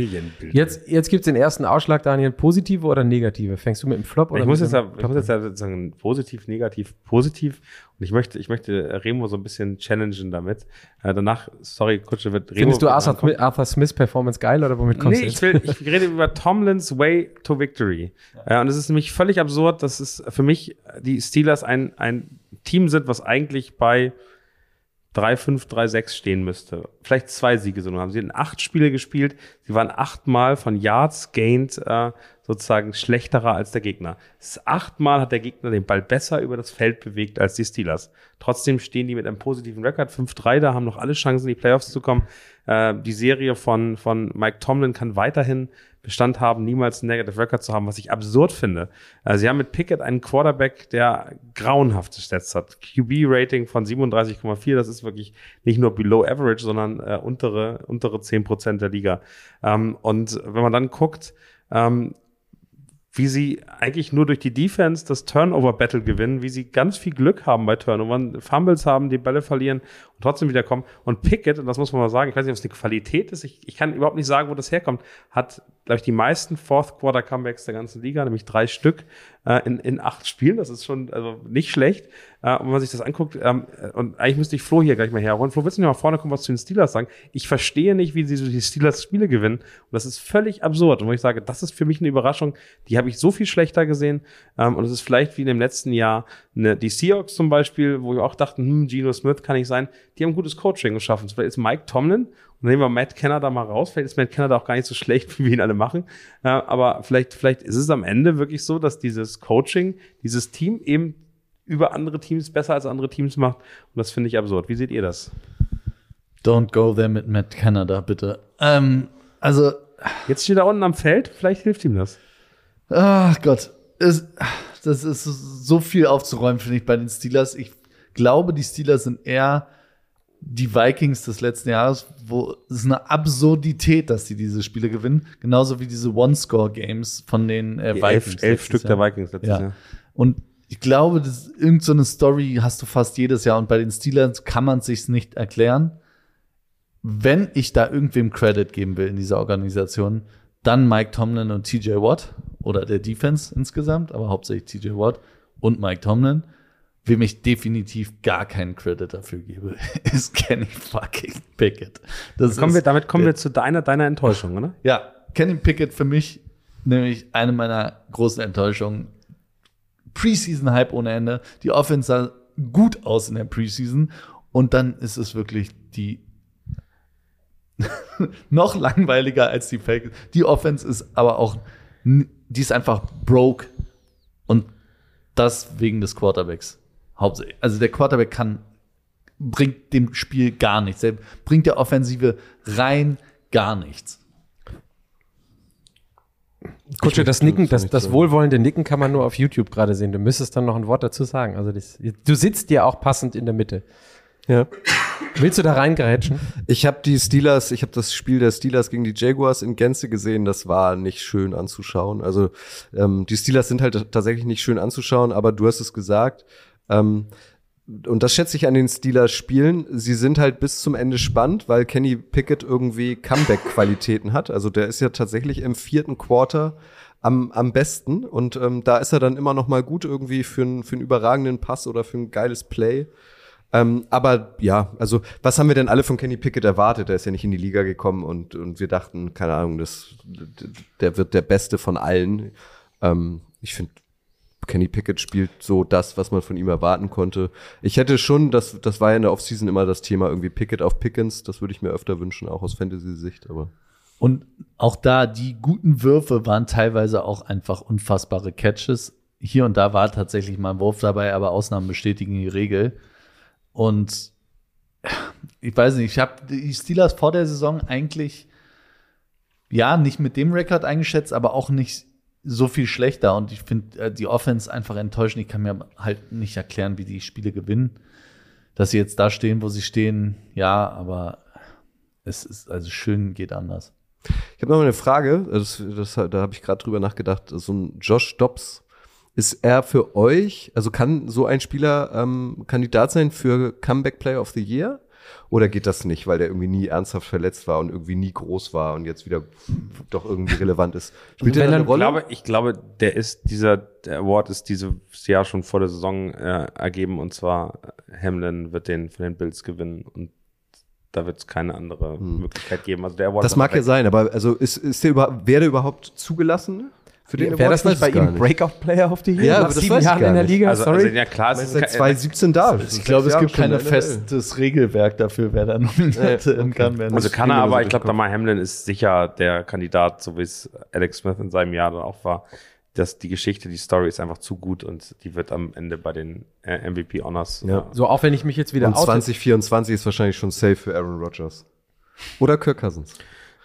Jetzt, jetzt gibt's den ersten Ausschlag, Daniel. Positive oder negative? Fängst du mit dem Flop oder Ich muss, jetzt, dem ich muss jetzt sagen, positiv, negativ, positiv. Und ich möchte, ich möchte Remo so ein bisschen challengen damit. Äh, danach, sorry, Kutsche wird Remo. Findest du Arthur, Arthur Smith Performance geil oder womit kommst Nee, du ich jetzt? will, ich rede über Tomlins Way to Victory. Ja. und es ist nämlich völlig absurd, dass es für mich die Steelers ein, ein Team sind, was eigentlich bei 3-5, 3-6 stehen müsste. Vielleicht zwei Siege so nur haben. Sie hatten acht Spiele gespielt. Sie waren achtmal von Yards gained äh, sozusagen schlechterer als der Gegner. Achtmal hat der Gegner den Ball besser über das Feld bewegt als die Steelers. Trotzdem stehen die mit einem positiven Rekord 5-3 da, haben noch alle Chancen, in die Playoffs zu kommen. Äh, die Serie von, von Mike Tomlin kann weiterhin Bestand haben, niemals einen Negative Record zu haben, was ich absurd finde. Äh, sie haben mit Pickett einen Quarterback, der grauenhafte Stats hat. QB-Rating von 37,4, das ist wirklich nicht nur below average, sondern äh, untere, untere 10% der Liga. Ähm, und wenn man dann guckt, ähm, wie sie eigentlich nur durch die Defense das Turnover-Battle gewinnen, wie sie ganz viel Glück haben bei Turnovern, Fumbles haben, die Bälle verlieren und trotzdem wiederkommen. Und Pickett, und das muss man mal sagen, ich weiß nicht, ob es eine Qualität ist, ich, ich kann überhaupt nicht sagen, wo das herkommt, hat, glaube ich, die meisten Fourth-Quarter-Comebacks der ganzen Liga, nämlich drei Stück äh, in, in acht Spielen. Das ist schon also nicht schlecht. Äh, und wenn man sich das anguckt, ähm, und eigentlich müsste ich Flo hier gleich mal herholen. Flo, willst du nicht mal vorne kommen, was zu den Steelers sagen? Ich verstehe nicht, wie sie so die Steelers Spiele gewinnen. Und das ist völlig absurd. Und wo ich sage, das ist für mich eine Überraschung, die habe ich so viel schlechter gesehen. Ähm, und es ist vielleicht wie in dem letzten Jahr eine, die Seahawks zum Beispiel, wo wir auch dachten, hm, Geno Smith kann nicht sein. Die haben gutes Coaching geschaffen. Vielleicht ist Mike Tomlin, und nehmen wir Matt Kenner da mal raus. Vielleicht ist Matt Kenner da auch gar nicht so schlecht, wie wir ihn alle machen. Äh, aber vielleicht, vielleicht ist es am Ende wirklich so, dass dieses Coaching, dieses Team eben über andere Teams besser als andere Teams macht. Und das finde ich absurd. Wie seht ihr das? Don't go there mit Matt Canada, bitte. Ähm, also, Jetzt steht er unten am Feld, vielleicht hilft ihm das. ach Gott, es, das ist so viel aufzuräumen, finde ich, bei den Steelers. Ich glaube, die Steelers sind eher die Vikings des letzten Jahres, wo es ist eine Absurdität, dass sie diese Spiele gewinnen. Genauso wie diese One-Score-Games von den äh, Vikings. elf, elf Stück Jahr. der Vikings letztes Ja. Jahr. Und ich glaube, das irgend so eine Story hast du fast jedes Jahr und bei den Steelers kann man sich's nicht erklären. Wenn ich da irgendwem Credit geben will in dieser Organisation, dann Mike Tomlin und TJ Watt oder der Defense insgesamt, aber hauptsächlich TJ Watt und Mike Tomlin. Wem ich definitiv gar keinen Credit dafür gebe, ist Kenny fucking Pickett. Das Kommen wir, ist, damit kommen wir zu deiner, deiner Enttäuschung, oder? ja, Kenny Pickett für mich nämlich eine meiner großen Enttäuschungen. Preseason-Hype ohne Ende. Die Offense sah gut aus in der Preseason. Und dann ist es wirklich die noch langweiliger als die Falcons. Die Offense ist aber auch, die ist einfach broke. Und das wegen des Quarterbacks. Hauptsächlich. Also der Quarterback kann, bringt dem Spiel gar nichts. Er bringt der Offensive rein gar nichts. Kutsche, das Nicken, das, das wohlwollende Nicken kann man nur auf YouTube gerade sehen. Du müsstest dann noch ein Wort dazu sagen. Also das, du sitzt dir auch passend in der Mitte. Ja. Willst du da reingrätschen? Ich habe die Steelers, ich habe das Spiel der Steelers gegen die Jaguars in Gänze gesehen. Das war nicht schön anzuschauen. Also ähm, die Steelers sind halt tatsächlich nicht schön anzuschauen, aber du hast es gesagt. Ähm, und das schätze ich an den Steelers Spielen. Sie sind halt bis zum Ende spannend, weil Kenny Pickett irgendwie Comeback-Qualitäten hat. Also der ist ja tatsächlich im vierten Quarter am, am besten. Und ähm, da ist er dann immer noch mal gut irgendwie für, einen für einen überragenden Pass oder für ein geiles Play. Ähm, aber ja, also was haben wir denn alle von Kenny Pickett erwartet? Der ist ja nicht in die Liga gekommen und, und wir dachten, keine Ahnung, das, der wird der Beste von allen. Ähm, ich finde, Kenny Pickett spielt so das, was man von ihm erwarten konnte. Ich hätte schon, das, das war ja in der Offseason immer das Thema, irgendwie Pickett auf Pickens. Das würde ich mir öfter wünschen, auch aus Fantasy-Sicht, aber. Und auch da, die guten Würfe waren teilweise auch einfach unfassbare Catches. Hier und da war tatsächlich mal ein Wurf dabei, aber Ausnahmen bestätigen die Regel. Und ich weiß nicht, ich habe die Steelers vor der Saison eigentlich, ja, nicht mit dem Rekord eingeschätzt, aber auch nicht so viel schlechter. Und ich finde äh, die Offense einfach enttäuschend. Ich kann mir halt nicht erklären, wie die Spiele gewinnen. Dass sie jetzt da stehen, wo sie stehen, ja, aber es ist, also schön geht anders. Ich habe noch eine Frage, das, das, da habe ich gerade drüber nachgedacht. So ein Josh Dobbs, ist er für euch, also kann so ein Spieler ähm, Kandidat sein für Comeback Player of the Year? Oder geht das nicht, weil der irgendwie nie ernsthaft verletzt war und irgendwie nie groß war und jetzt wieder doch irgendwie relevant ist? Spielt Wenn der er- eine Ich Rolle? glaube, ich glaube, der ist dieser der Award ist dieses Jahr schon vor der Saison äh, ergeben und zwar Hamlin wird den von den Bills gewinnen und da wird es keine andere Möglichkeit geben. Also der Award das mag ja sein, aber also ist, ist der über, wäre der überhaupt zugelassen für den Wäre Award? das nicht Ich bei ihm Breakout Player of the Year? Ja, Nach aber das sieben Jahren in der. Liga, Also, sorry. also ja klar, es ist seit kein- 2017 da. Ich glaube, es gibt kein festes Regelwerk dafür, wer da nominiert okay. kann werden. Also kann er, aber ich glaube, Damar Hamlin ist sicher der Kandidat, so wie es Alex Smith in seinem Jahr dann auch war. Dass die Geschichte, die Story ist einfach zu gut und die wird am Ende bei den äh, MVP Honors. Ja. äh, So, auch wenn ich mich jetzt wieder Und oute. 2024 ist wahrscheinlich schon safe für Aaron Rodgers. Oder Kirk Cousins.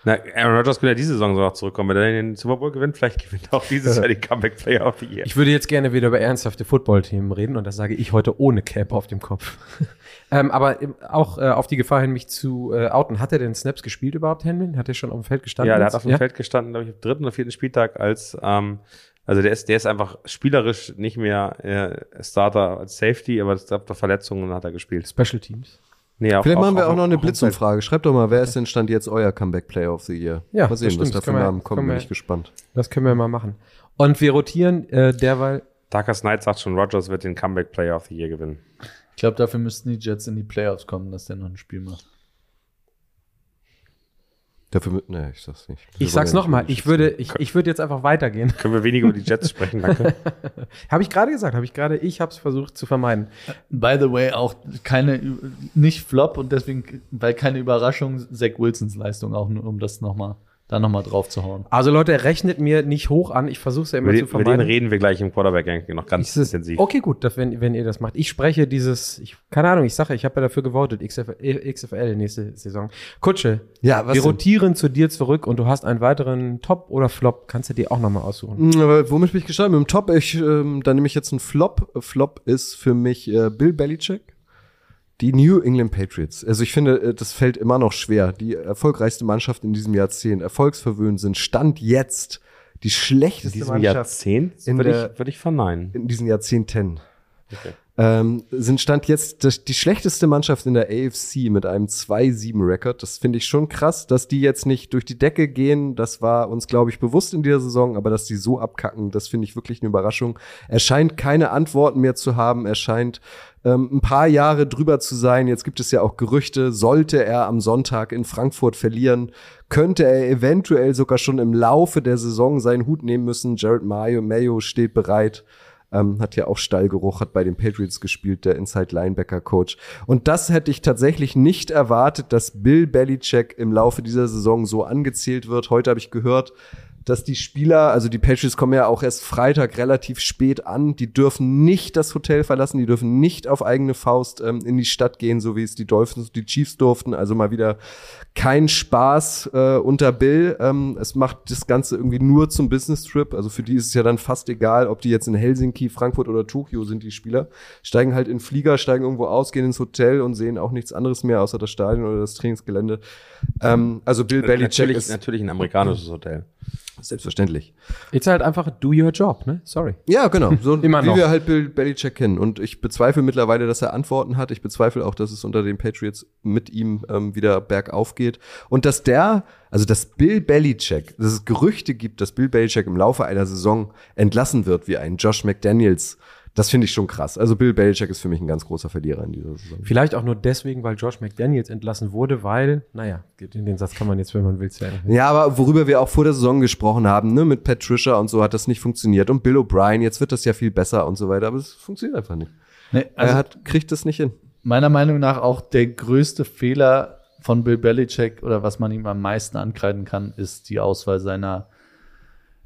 Na, Aaron Rodgers könnte ja diese Saison sogar zurückkommen. Wenn er den Super Bowl gewinnt, vielleicht gewinnt er auch dieses Jahr den Comeback Player of the Year. Ich würde jetzt gerne wieder über ernsthafte Football-Themen reden und das sage ich heute ohne Cap auf dem Kopf. ähm, aber im- auch äh, auf die Gefahr hin, mich zu äh, outen. Hat er denn Snaps gespielt überhaupt, Henry? Hat er schon auf dem Feld gestanden? Ja, der hat auf dem Feld gestanden, glaube ich, am dritten oder vierten Spieltag als, ähm, also der ist, der ist einfach spielerisch nicht mehr äh, Starter als Safety, aber es gab da Verletzungen und hat er gespielt. Special Teams. Nee, Vielleicht auf- machen wir auf- auch noch eine Blitzumfrage. Schreibt doch mal, wer ist denn Stand jetzt euer Comeback Player of the Year? Ja, mal sehen, das stimmt, was da das für können wir- Namen kommen, bin ich gespannt. Das können wir mal machen. Und wir rotieren äh, derweil. Darkest Knight sagt schon, Rodgers wird den Comeback Player of the Year gewinnen. Ich glaube, dafür müssten die Jets in die Playoffs kommen, dass der noch ein Spiel macht. Dafür mit, nee, ich sag's nicht. Ich sag's nochmal, ich würde, ich, ich würde jetzt einfach weitergehen. Können wir weniger über die Jets sprechen, danke. habe ich gerade gesagt, habe ich gerade, ich habe es versucht zu vermeiden. By the way, auch keine, nicht Flop und deswegen, weil keine Überraschung, Zach Wilsons Leistung, auch nur, um das nochmal, da nochmal drauf zu hauen. Also Leute, rechnet mir nicht hoch an, ich versuche es ja immer Über zu den, über den vermeiden. reden wir gleich im Quarterback-Ranking noch ganz es- intensiv. Okay, gut, das, wenn, wenn ihr das macht. Ich spreche dieses, ich, keine Ahnung, ich sage, ich habe ja dafür gewotet, XFL, XFL nächste Saison. Kutsche, Ja, was wir denn? rotieren zu dir zurück und du hast einen weiteren Top oder Flop, kannst du dir auch nochmal aussuchen. Mm, Aber womit bin ich gestartet? Mit dem Top, ich, ähm, dann nehme ich jetzt einen Flop. Flop ist für mich äh, Bill Belichick. Die New England Patriots. Also ich finde, äh, das fällt immer noch schwer. Die erfolgreichste Mannschaft in diesem Jahrzehnt, erfolgsverwöhnt sind, Stand jetzt die In schlechteste diesem Mannschaft Jahrzehnt in würde der- ich, würde ich verneinen. in diesen Jahrzehnten. Okay. Ähm, sind Stand jetzt das, die schlechteste Mannschaft in der AFC mit einem 2-7-Rekord. Das finde ich schon krass, dass die jetzt nicht durch die Decke gehen. Das war uns, glaube ich, bewusst in dieser Saison, aber dass die so abkacken, das finde ich wirklich eine Überraschung. Er scheint keine Antworten mehr zu haben. Er scheint ähm, ein paar Jahre drüber zu sein. Jetzt gibt es ja auch Gerüchte, sollte er am Sonntag in Frankfurt verlieren, könnte er eventuell sogar schon im Laufe der Saison seinen Hut nehmen müssen. Jared Mayo, Mayo steht bereit. ähm, hat ja auch Stallgeruch, hat bei den Patriots gespielt, der Inside Linebacker Coach. Und das hätte ich tatsächlich nicht erwartet, dass Bill Belichick im Laufe dieser Saison so angezählt wird. Heute habe ich gehört, dass die Spieler, also die Patriots kommen ja auch erst Freitag relativ spät an, die dürfen nicht das Hotel verlassen, die dürfen nicht auf eigene Faust ähm, in die Stadt gehen, so wie es die Dolphins und die Chiefs durften. Also mal wieder kein Spaß äh, unter Bill. Ähm, es macht das Ganze irgendwie nur zum Business-Trip. Also für die ist es ja dann fast egal, ob die jetzt in Helsinki, Frankfurt oder Tokio sind, die Spieler. Steigen halt in Flieger, steigen irgendwo aus, gehen ins Hotel und sehen auch nichts anderes mehr außer das Stadion oder das Trainingsgelände. Ähm, also Bill Belichick natürlich, ist natürlich ein amerikanisches Hotel. Selbstverständlich. Jetzt halt einfach do your job, ne? Sorry. Ja, genau. So Immer wie noch. wir halt Bill Belichick kennen. Und ich bezweifle mittlerweile, dass er Antworten hat. Ich bezweifle auch, dass es unter den Patriots mit ihm ähm, wieder bergauf geht. Und dass der, also dass Bill Belichick, dass es Gerüchte gibt, dass Bill Belichick im Laufe einer Saison entlassen wird, wie ein Josh McDaniels, das finde ich schon krass. Also Bill Belichick ist für mich ein ganz großer Verlierer in dieser Saison. Vielleicht auch nur deswegen, weil Josh McDaniels entlassen wurde, weil, naja, den Satz kann man jetzt, wenn man will, sagen. Ja, aber worüber wir auch vor der Saison gesprochen haben, ne, mit Patricia und so hat das nicht funktioniert. Und Bill O'Brien, jetzt wird das ja viel besser und so weiter, aber es funktioniert einfach nicht. Nee, er also hat, kriegt das nicht hin. meiner Meinung nach auch der größte Fehler von Bill Belichick oder was man ihm am meisten ankreiden kann, ist die Auswahl seiner,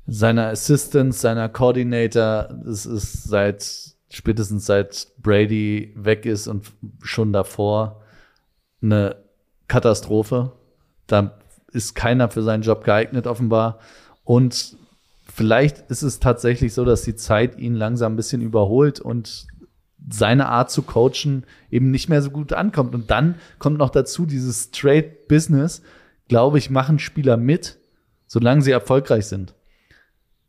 seiner Assistants, seiner Coordinator. Das ist seit, spätestens seit Brady weg ist und schon davor eine Katastrophe. Da ist keiner für seinen Job geeignet, offenbar. Und vielleicht ist es tatsächlich so, dass die Zeit ihn langsam ein bisschen überholt und seine Art zu coachen eben nicht mehr so gut ankommt. Und dann kommt noch dazu dieses Trade Business, glaube ich, machen Spieler mit, solange sie erfolgreich sind.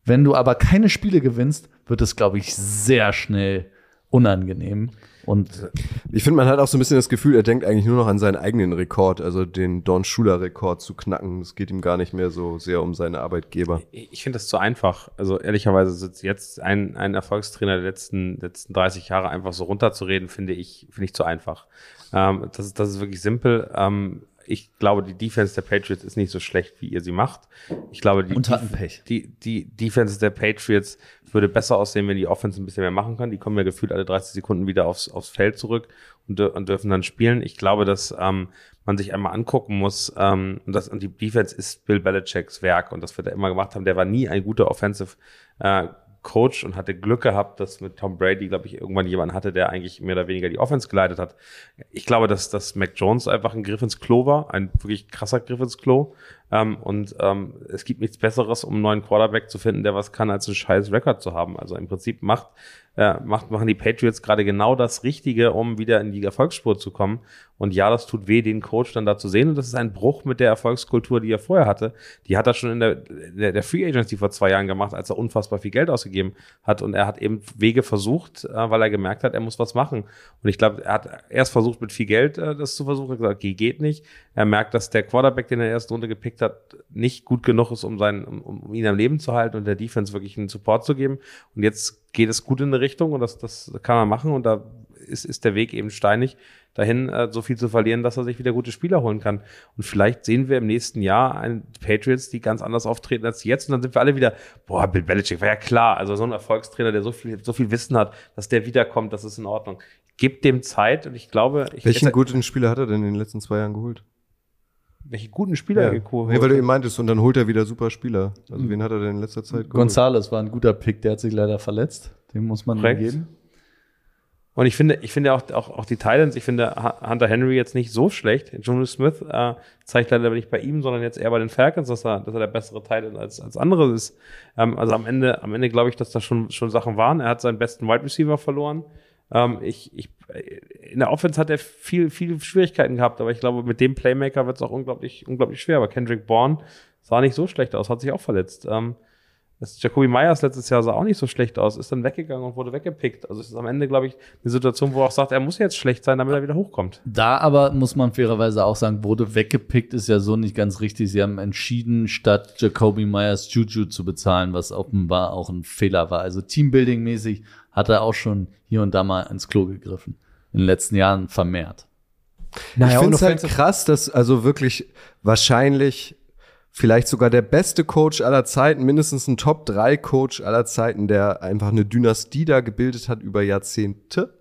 Wenn du aber keine Spiele gewinnst, wird es, glaube ich, sehr schnell unangenehm. Und Ich finde, man hat auch so ein bisschen das Gefühl, er denkt eigentlich nur noch an seinen eigenen Rekord, also den Don Schuler Rekord zu knacken. Es geht ihm gar nicht mehr so sehr um seine Arbeitgeber. Ich finde das zu einfach. Also ehrlicherweise sitzt jetzt ein, ein Erfolgstrainer der letzten, letzten 30 Jahre einfach so runterzureden, finde ich, finde ich zu einfach. Ähm, das, ist, das ist wirklich simpel. Ähm, ich glaube, die Defense der Patriots ist nicht so schlecht, wie ihr sie macht. Ich glaube, die, Und hatten Pech. die, die Defense der Patriots würde besser aussehen, wenn die Offense ein bisschen mehr machen kann. Die kommen ja gefühlt alle 30 Sekunden wieder aufs, aufs Feld zurück und, dür- und dürfen dann spielen. Ich glaube, dass ähm, man sich einmal angucken muss, ähm, und, das, und die Defense ist Bill Belichicks Werk und das wir da immer gemacht haben. Der war nie ein guter Offensive äh, Coach und hatte Glück gehabt, dass mit Tom Brady, glaube ich, irgendwann jemand hatte, der eigentlich mehr oder weniger die Offense geleitet hat. Ich glaube, dass, dass Mac Jones einfach ein Griff ins Klo war, ein wirklich krasser Griff ins Klo. Ähm, und ähm, es gibt nichts Besseres, um einen neuen Quarterback zu finden, der was kann, als einen scheiß Rekord zu haben. Also im Prinzip macht, äh, macht, machen die Patriots gerade genau das Richtige, um wieder in die Erfolgsspur zu kommen. Und ja, das tut weh, den Coach dann da zu sehen. Und das ist ein Bruch mit der Erfolgskultur, die er vorher hatte. Die hat er schon in der, der, der Free Agency vor zwei Jahren gemacht, als er unfassbar viel Geld ausgegeben hat. Und er hat eben Wege versucht, äh, weil er gemerkt hat, er muss was machen. Und ich glaube, er hat erst versucht, mit viel Geld äh, das zu versuchen. Er hat gesagt, geht nicht. Er merkt, dass der Quarterback, den er in der ersten Runde gepickt hat, nicht gut genug ist, um, seinen, um, um ihn am Leben zu halten und der Defense wirklich einen Support zu geben. Und jetzt geht es gut in eine Richtung und das, das kann man machen. Und da ist, ist der Weg eben steinig, dahin äh, so viel zu verlieren, dass er sich wieder gute Spieler holen kann. Und vielleicht sehen wir im nächsten Jahr ein Patriots, die ganz anders auftreten als jetzt. Und dann sind wir alle wieder, boah, Bill Belichick war ja klar. Also so ein Erfolgstrainer, der so viel, so viel Wissen hat, dass der wiederkommt, das ist in Ordnung. Gebt dem Zeit und ich glaube, ich, Welchen jetzt- guten Spieler hat er denn in den letzten zwei Jahren geholt? Welche guten Spieler er geholt Nee, weil du eben meintest, und dann holt er wieder super Spieler. Also wen hat er denn in letzter Zeit geholt? Gonzales war ein guter Pick, der hat sich leider verletzt. Den muss man Korrekt. geben. Und ich finde, ich finde auch, auch, auch die Titans, ich finde Hu- Hunter Henry jetzt nicht so schlecht. Jonas Smith äh, zeigt leider nicht bei ihm, sondern jetzt eher bei den Falcons, dass er, dass er der bessere Titan als, als andere ist. Ähm, also am Ende, am Ende glaube ich, dass da schon, schon Sachen waren. Er hat seinen besten Wide Receiver verloren. Ähm, ich, ich, in der Offense hat er viel, viel Schwierigkeiten gehabt, aber ich glaube, mit dem Playmaker wird es auch unglaublich, unglaublich schwer. Aber Kendrick Bourne sah nicht so schlecht aus, hat sich auch verletzt. Ähm, das Jacoby Myers letztes Jahr sah auch nicht so schlecht aus, ist dann weggegangen und wurde weggepickt. Also es ist am Ende, glaube ich, eine Situation, wo er auch sagt, er muss jetzt schlecht sein, damit er wieder hochkommt. Da aber muss man fairerweise auch sagen, wurde weggepickt, ist ja so nicht ganz richtig. Sie haben entschieden, statt Jacoby Myers Juju zu bezahlen, was offenbar auch ein Fehler war. Also Teambuilding-mäßig hat er auch schon hier und da mal ins Klo gegriffen. In den letzten Jahren vermehrt. ich finde es halt krass, dass also wirklich wahrscheinlich vielleicht sogar der beste Coach aller Zeiten, mindestens ein Top-3-Coach aller Zeiten, der einfach eine Dynastie da gebildet hat über Jahrzehnte,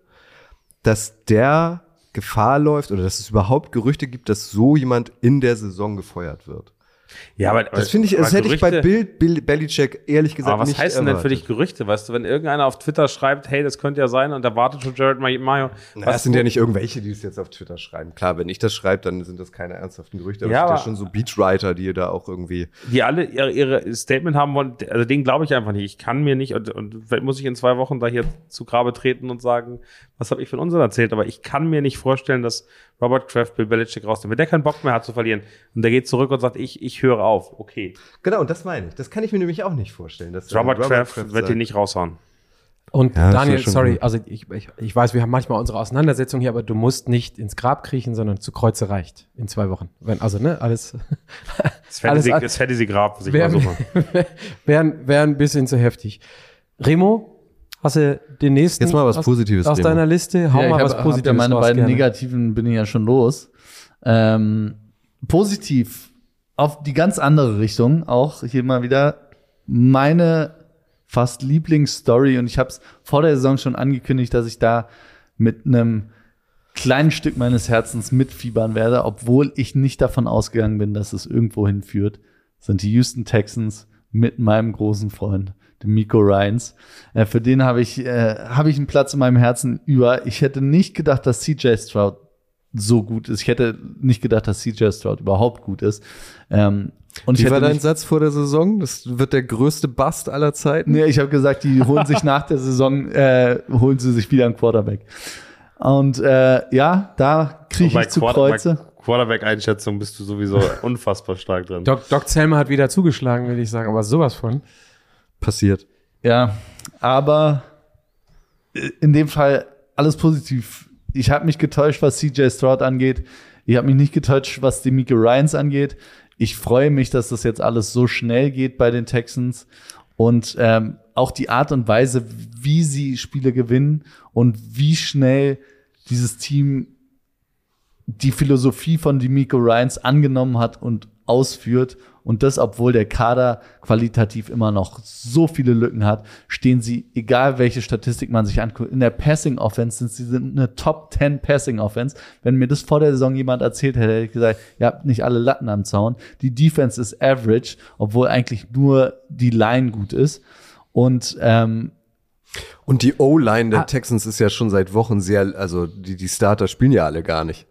dass der Gefahr läuft oder dass es überhaupt Gerüchte gibt, dass so jemand in der Saison gefeuert wird. Ja, aber Das finde ich, das hätte ich bei Bill, Bill Belichick ehrlich gesagt Aber was nicht heißt denn denn für dich Gerüchte? Weißt du, wenn irgendeiner auf Twitter schreibt, hey, das könnte ja sein und da wartet schon Jared Mayo. Na, das sind ja nicht irgendwelche, die es jetzt auf Twitter schreiben. Klar, wenn ich das schreibe, dann sind das keine ernsthaften Gerüchte. Aber Ja, es sind ja schon so Beachwriter, die da auch irgendwie. die alle ihre, ihre Statement haben wollen, also den glaube ich einfach nicht. Ich kann mir nicht, und, und vielleicht muss ich in zwei Wochen da hier zu Grabe treten und sagen, was habe ich von Unsinn erzählt, aber ich kann mir nicht vorstellen, dass Robert Kraft Bill Belichick rausnimmt. Wenn der keinen Bock mehr hat zu verlieren und der geht zurück und sagt, ich, ich höre auf, okay. Genau, und das meine ich. Das kann ich mir nämlich auch nicht vorstellen. Dass äh, Robert, Kraft wird sagt- ihn nicht raushauen. Und Ja, Daniel, wär sorry, gut. also ich, ich, ich weiß, wir haben manchmal unsere Auseinandersetzung hier, aber du musst nicht ins Grab kriechen, sondern zu Kreuze reicht in zwei Wochen. Wenn, also, ne, alles Das Fantasy, Alles- das Fantasy Grab, was ich wäre mal suche. wär, wär ein bisschen zu heftig. Remo, hast du den nächsten Jetzt mal was aus, Positives, aus deiner Liste? Hau Ja, mal ich was hab, hab Positives ja meine beiden gerne. negativen bin ich ja schon los. Ähm, positiv auf die ganz andere Richtung auch hier mal wieder meine fast Lieblingsstory und ich habe es vor der Saison schon angekündigt, dass ich da mit einem kleinen Stück meines Herzens mitfiebern werde, obwohl ich nicht davon ausgegangen bin, dass es irgendwo hinführt, sind die Houston Texans mit meinem großen Freund, dem Miko Ryans. Äh, für den habe ich, äh, habe ich einen Platz in meinem Herzen über. Ich hätte nicht gedacht, dass CJ Stroud so gut ist. Ich hätte nicht gedacht, dass CJ Stroud überhaupt gut ist. Ähm, und ich Wie war dein Satz vor der Saison? Das wird der größte Bust aller Zeiten. Nee, ich habe gesagt, die holen sich nach der Saison, äh, holen sie sich wieder einen Quarterback. Und äh, ja, da kriege ich zu Quarter- Kreuze. Quarterback-Einschätzung bist du sowieso unfassbar stark drin. Doc, Doc Zelmer hat wieder zugeschlagen, will ich sagen, aber sowas von. Passiert. Ja, aber äh, in dem Fall alles positiv. Ich habe mich getäuscht, was CJ Stroud angeht. Ich habe mich nicht getäuscht, was die Mika Ryans angeht. Ich freue mich, dass das jetzt alles so schnell geht bei den Texans und ähm, auch die Art und Weise, wie sie Spiele gewinnen und wie schnell dieses Team die Philosophie von D'Amico Ryans angenommen hat und ausführt. Und das, obwohl der Kader qualitativ immer noch so viele Lücken hat, stehen sie, egal welche Statistik man sich anguckt, in der Passing Offense sind sie sind eine Top 10 Passing Offense. Wenn mir das vor der Saison jemand erzählt hätte, hätte ich gesagt, ihr habt nicht alle Latten am Zaun. Die Defense ist average, obwohl eigentlich nur die Line gut ist. Und ähm, Und die O-Line der Ah. Texans ist ja schon seit Wochen sehr, also die, die Starter spielen ja alle gar nicht.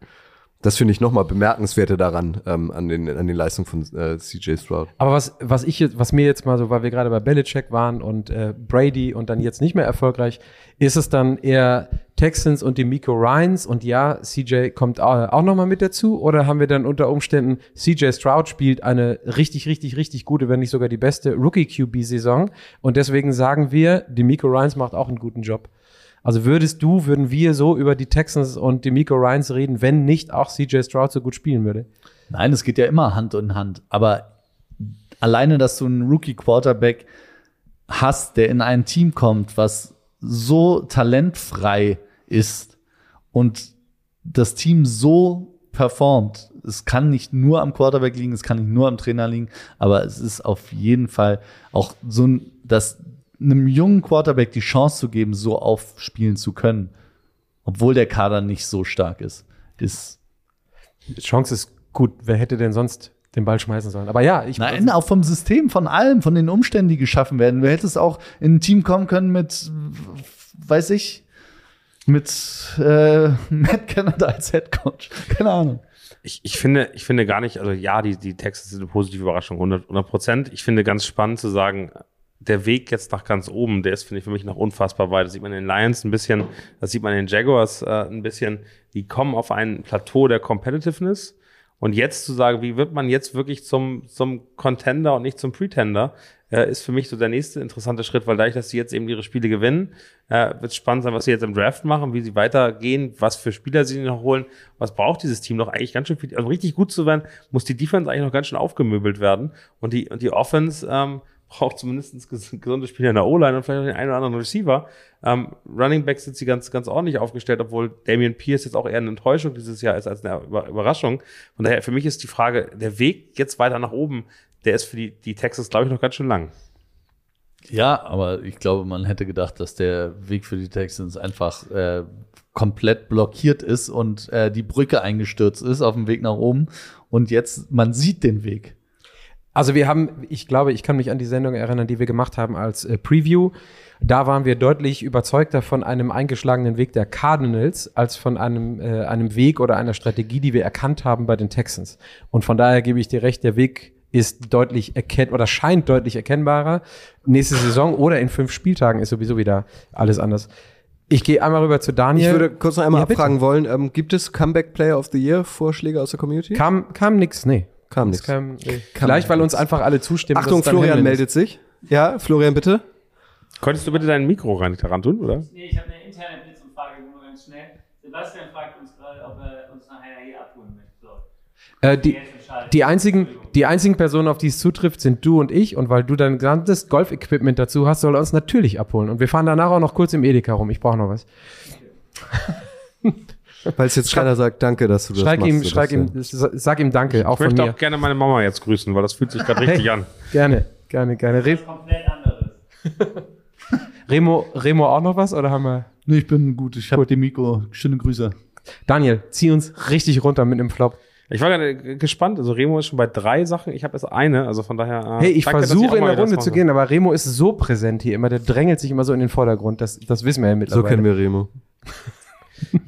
Das finde ich nochmal bemerkenswerter daran, ähm, an, den, an den Leistungen von äh, CJ Stroud. Aber was, was ich jetzt, was mir jetzt mal so, weil wir gerade bei Belichick waren und äh, Brady und dann jetzt nicht mehr erfolgreich, ist es dann eher Texans und die Miko Ryans und ja, CJ kommt auch, auch nochmal mit dazu oder haben wir dann unter Umständen CJ Stroud spielt eine richtig, richtig, richtig gute, wenn nicht sogar die beste Rookie-QB-Saison und deswegen sagen wir, die Miko Ryans macht auch einen guten Job. Also würdest du, würden wir so über die Texans und die Miko Ryans reden, wenn nicht auch CJ Stroud so gut spielen würde? Nein, es geht ja immer Hand in Hand. Aber alleine, dass du einen Rookie-Quarterback hast, der in ein Team kommt, was so talentfrei ist und das Team so performt, es kann nicht nur am Quarterback liegen, es kann nicht nur am Trainer liegen, aber es ist auf jeden Fall auch so, ein, dass einem jungen Quarterback die Chance zu geben, so aufspielen zu können, obwohl der Kader nicht so stark ist, ist Die Chance ist gut. Wer hätte denn sonst den Ball schmeißen sollen? Aber ja, ich Nein, auch vom System, von allem, von den Umständen, die geschaffen werden. Du hättest auch in ein Team kommen können mit, weiß ich, mit äh, Matt Canada als Head Coach. Keine Ahnung. Ich, ich finde, ich finde gar nicht, also ja, die, die Texte sind eine positive Überraschung, 100 Prozent. Ich finde ganz spannend zu sagen, der Weg jetzt nach ganz oben, der ist, finde ich, für mich noch unfassbar weit. Das sieht man in den Lions ein bisschen, das sieht man in den Jaguars äh, ein bisschen. Die kommen auf ein Plateau der Competitiveness. Und jetzt zu sagen, wie wird man jetzt wirklich zum, zum Contender und nicht zum Pretender, äh, ist für mich so der nächste interessante Schritt, weil dadurch, dass sie jetzt eben ihre Spiele gewinnen, äh, wird es spannend sein, was sie jetzt im Draft machen, wie sie weitergehen, was für Spieler sie noch holen, was braucht dieses Team noch eigentlich ganz schön viel, also richtig gut zu werden, muss die Defense eigentlich noch ganz schön aufgemöbelt werden und die, und die Offense, ähm, braucht zumindest ges- gesunde Spieler in der O-Line und vielleicht auch den einen oder anderen Receiver. Ähm, Running Back sind sie ganz, ganz ordentlich aufgestellt, obwohl Damian Pierce jetzt auch eher eine Enttäuschung dieses Jahr ist als eine Über Überraschung. Von daher, für mich ist die Frage, der Weg jetzt weiter nach oben, der ist für die, die Texans, glaube ich, noch ganz schön lang. Ja, aber ich glaube, man hätte gedacht, dass der Weg für die Texans einfach äh, komplett blockiert ist und äh, die Brücke eingestürzt ist auf dem Weg nach oben. Und jetzt, man sieht den Weg. Also wir haben, ich glaube, ich kann mich an die Sendung erinnern, die wir gemacht haben als äh, Preview. Da waren wir deutlich überzeugter von einem eingeschlagenen Weg der Cardinals als von einem, äh, einem Weg oder einer Strategie, die wir erkannt haben bei den Texans. Und von daher gebe ich dir recht, der Weg ist deutlich erkennt oder scheint deutlich erkennbarer. Nächste Saison oder in fünf Spieltagen ist sowieso wieder alles anders. Ich gehe einmal rüber zu Daniel. Ich würde kurz noch einmal Ja, bitte. abfragen wollen, ähm, gibt es Comeback Player of the Year Vorschläge aus der Community? kam, kam nix, nee. Kam nix. Kam, nee. Vielleicht, weil uns einfach alle zustimmen. Achtung, Florian meldet sich. Ja, Florian, bitte. Könntest du bitte dein Mikro ran, daran tun, oder? Nee, ich habe eine interne Blitzumfrage nur ganz schnell. Sebastian fragt uns gerade, ob er uns nachher hier abholen möchte. So. Äh, die. Die einzigen, die einzigen Personen, auf die es zutrifft, sind du und ich. Und weil du dein gesamtes Golf-Equipment dazu hast, soll er uns natürlich abholen. Und wir fahren danach auch noch kurz im Edeka rum. Ich brauche noch was. Weil es jetzt keiner sagt, danke, dass du das Schreib machst. ihm, schreib ihm, sag ihm Danke, auch Ich von möchte mir. auch gerne meine Mama jetzt grüßen, weil das fühlt sich gerade richtig Hey. an. Gerne, gerne, gerne. Re Was komplett anderes. Remo, Remo auch noch was oder haben wir? Nee, ich bin gut. Ich habe die Mikro. Schöne Grüße. Daniel, zieh uns richtig runter mit einem Flop. Ich war gerade gespannt. Also Remo ist schon bei drei Sachen. Ich habe erst eine. Also von daher. äh, Hey, ich versuche auch in der das Runde zu gehen, aber Remo ist so präsent hier immer. Der drängelt sich immer so in den Vordergrund. Das, das wissen wir ja So mittlerweile. kennen wir Remo.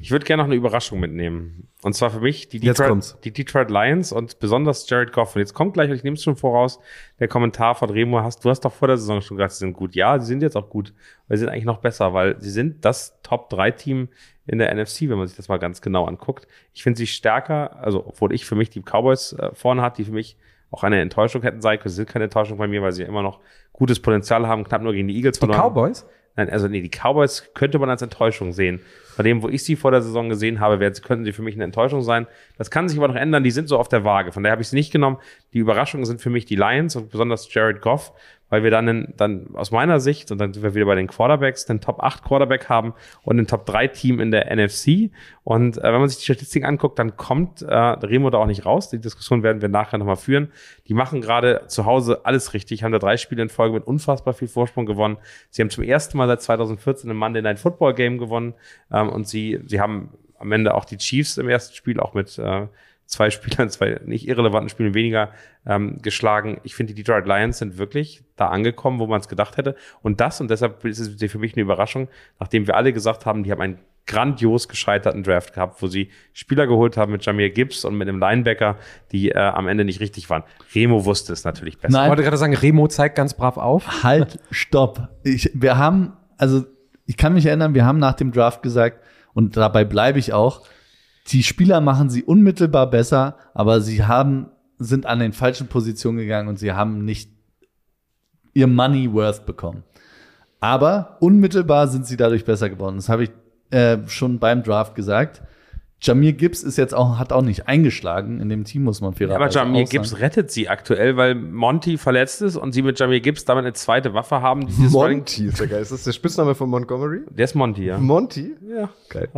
Ich würde gerne noch eine Überraschung mitnehmen. Und zwar für mich die Detroit, die Detroit Lions und besonders Jared Goff. Und jetzt kommt gleich, und ich nehme es schon voraus, der Kommentar von Remo. Hast, du hast doch vor der Saison schon gesagt, sie sind gut. Ja, sie sind jetzt auch gut. Aber sie sind eigentlich noch besser, weil sie sind das Top-3-Team in der NFC, wenn man sich das mal ganz genau anguckt. Ich finde sie stärker, also obwohl ich für mich die Cowboys äh, vorne hat, die für mich auch eine Enttäuschung hätten sein können. Sie sind keine Enttäuschung bei mir, weil sie immer noch gutes Potenzial haben, knapp nur gegen die Eagles Die verloren. Cowboys? Nein, also nee, die Cowboys könnte man als Enttäuschung sehen. Bei dem, wo ich sie vor der Saison gesehen habe, werden, könnten sie für mich eine Enttäuschung sein. Das kann sich aber noch ändern. Die sind so auf der Waage. Von daher habe ich sie nicht genommen. Die Überraschungen sind für mich die Lions und besonders Jared Goff, weil wir dann, einen, dann aus meiner Sicht, und dann sind wir wieder bei den Quarterbacks, den Top 8 Quarterback haben und ein Top 3 Team in der NFC. Und äh, wenn man sich die Statistiken anguckt, dann kommt äh, Remo da auch nicht raus. Die Diskussion werden wir nachher nochmal führen. Die machen gerade zu Hause alles richtig, haben da drei Spiele in Folge mit unfassbar viel Vorsprung gewonnen. Sie haben zum ersten Mal seit 2014 ein Monday Night Football Game gewonnen ähm, und sie, sie haben am Ende auch die Chiefs im ersten Spiel auch mit äh, zwei Spielern, zwei nicht irrelevanten Spielen weniger ähm, geschlagen. Ich finde, die Detroit Lions sind wirklich da angekommen, wo man es gedacht hätte. Und das, und deshalb ist es für mich eine Überraschung, nachdem wir alle gesagt haben, die haben einen grandios gescheiterten Draft gehabt, wo sie Spieler geholt haben mit Jamir Gibbs und mit einem Linebacker, die äh, am Ende nicht richtig waren. Remo wusste es natürlich besser. Ich Nein, wollte gerade sagen, Remo zeigt ganz brav auf. halt, stopp. Ich, wir haben, also ich kann mich erinnern, wir haben nach dem Draft gesagt, und dabei bleibe ich auch, die Spieler machen sie unmittelbar besser, aber sie haben, sind an den falschen Positionen gegangen und sie haben nicht ihr Money worth bekommen. Aber unmittelbar sind sie dadurch besser geworden. Das habe ich äh, schon beim Draft gesagt. Jamir Gibbs ist jetzt auch, hat auch nicht eingeschlagen in dem Team, muss man fairerweise Aber Jamir. Gibbs rettet sie aktuell, weil Monty verletzt ist und sie mit Jamir Gibbs damit eine zweite Waffe haben. die Monty ist der geil. Ist das der Spitzname von Montgomery? Der ist Monty, ja. Monty? ja. Geil.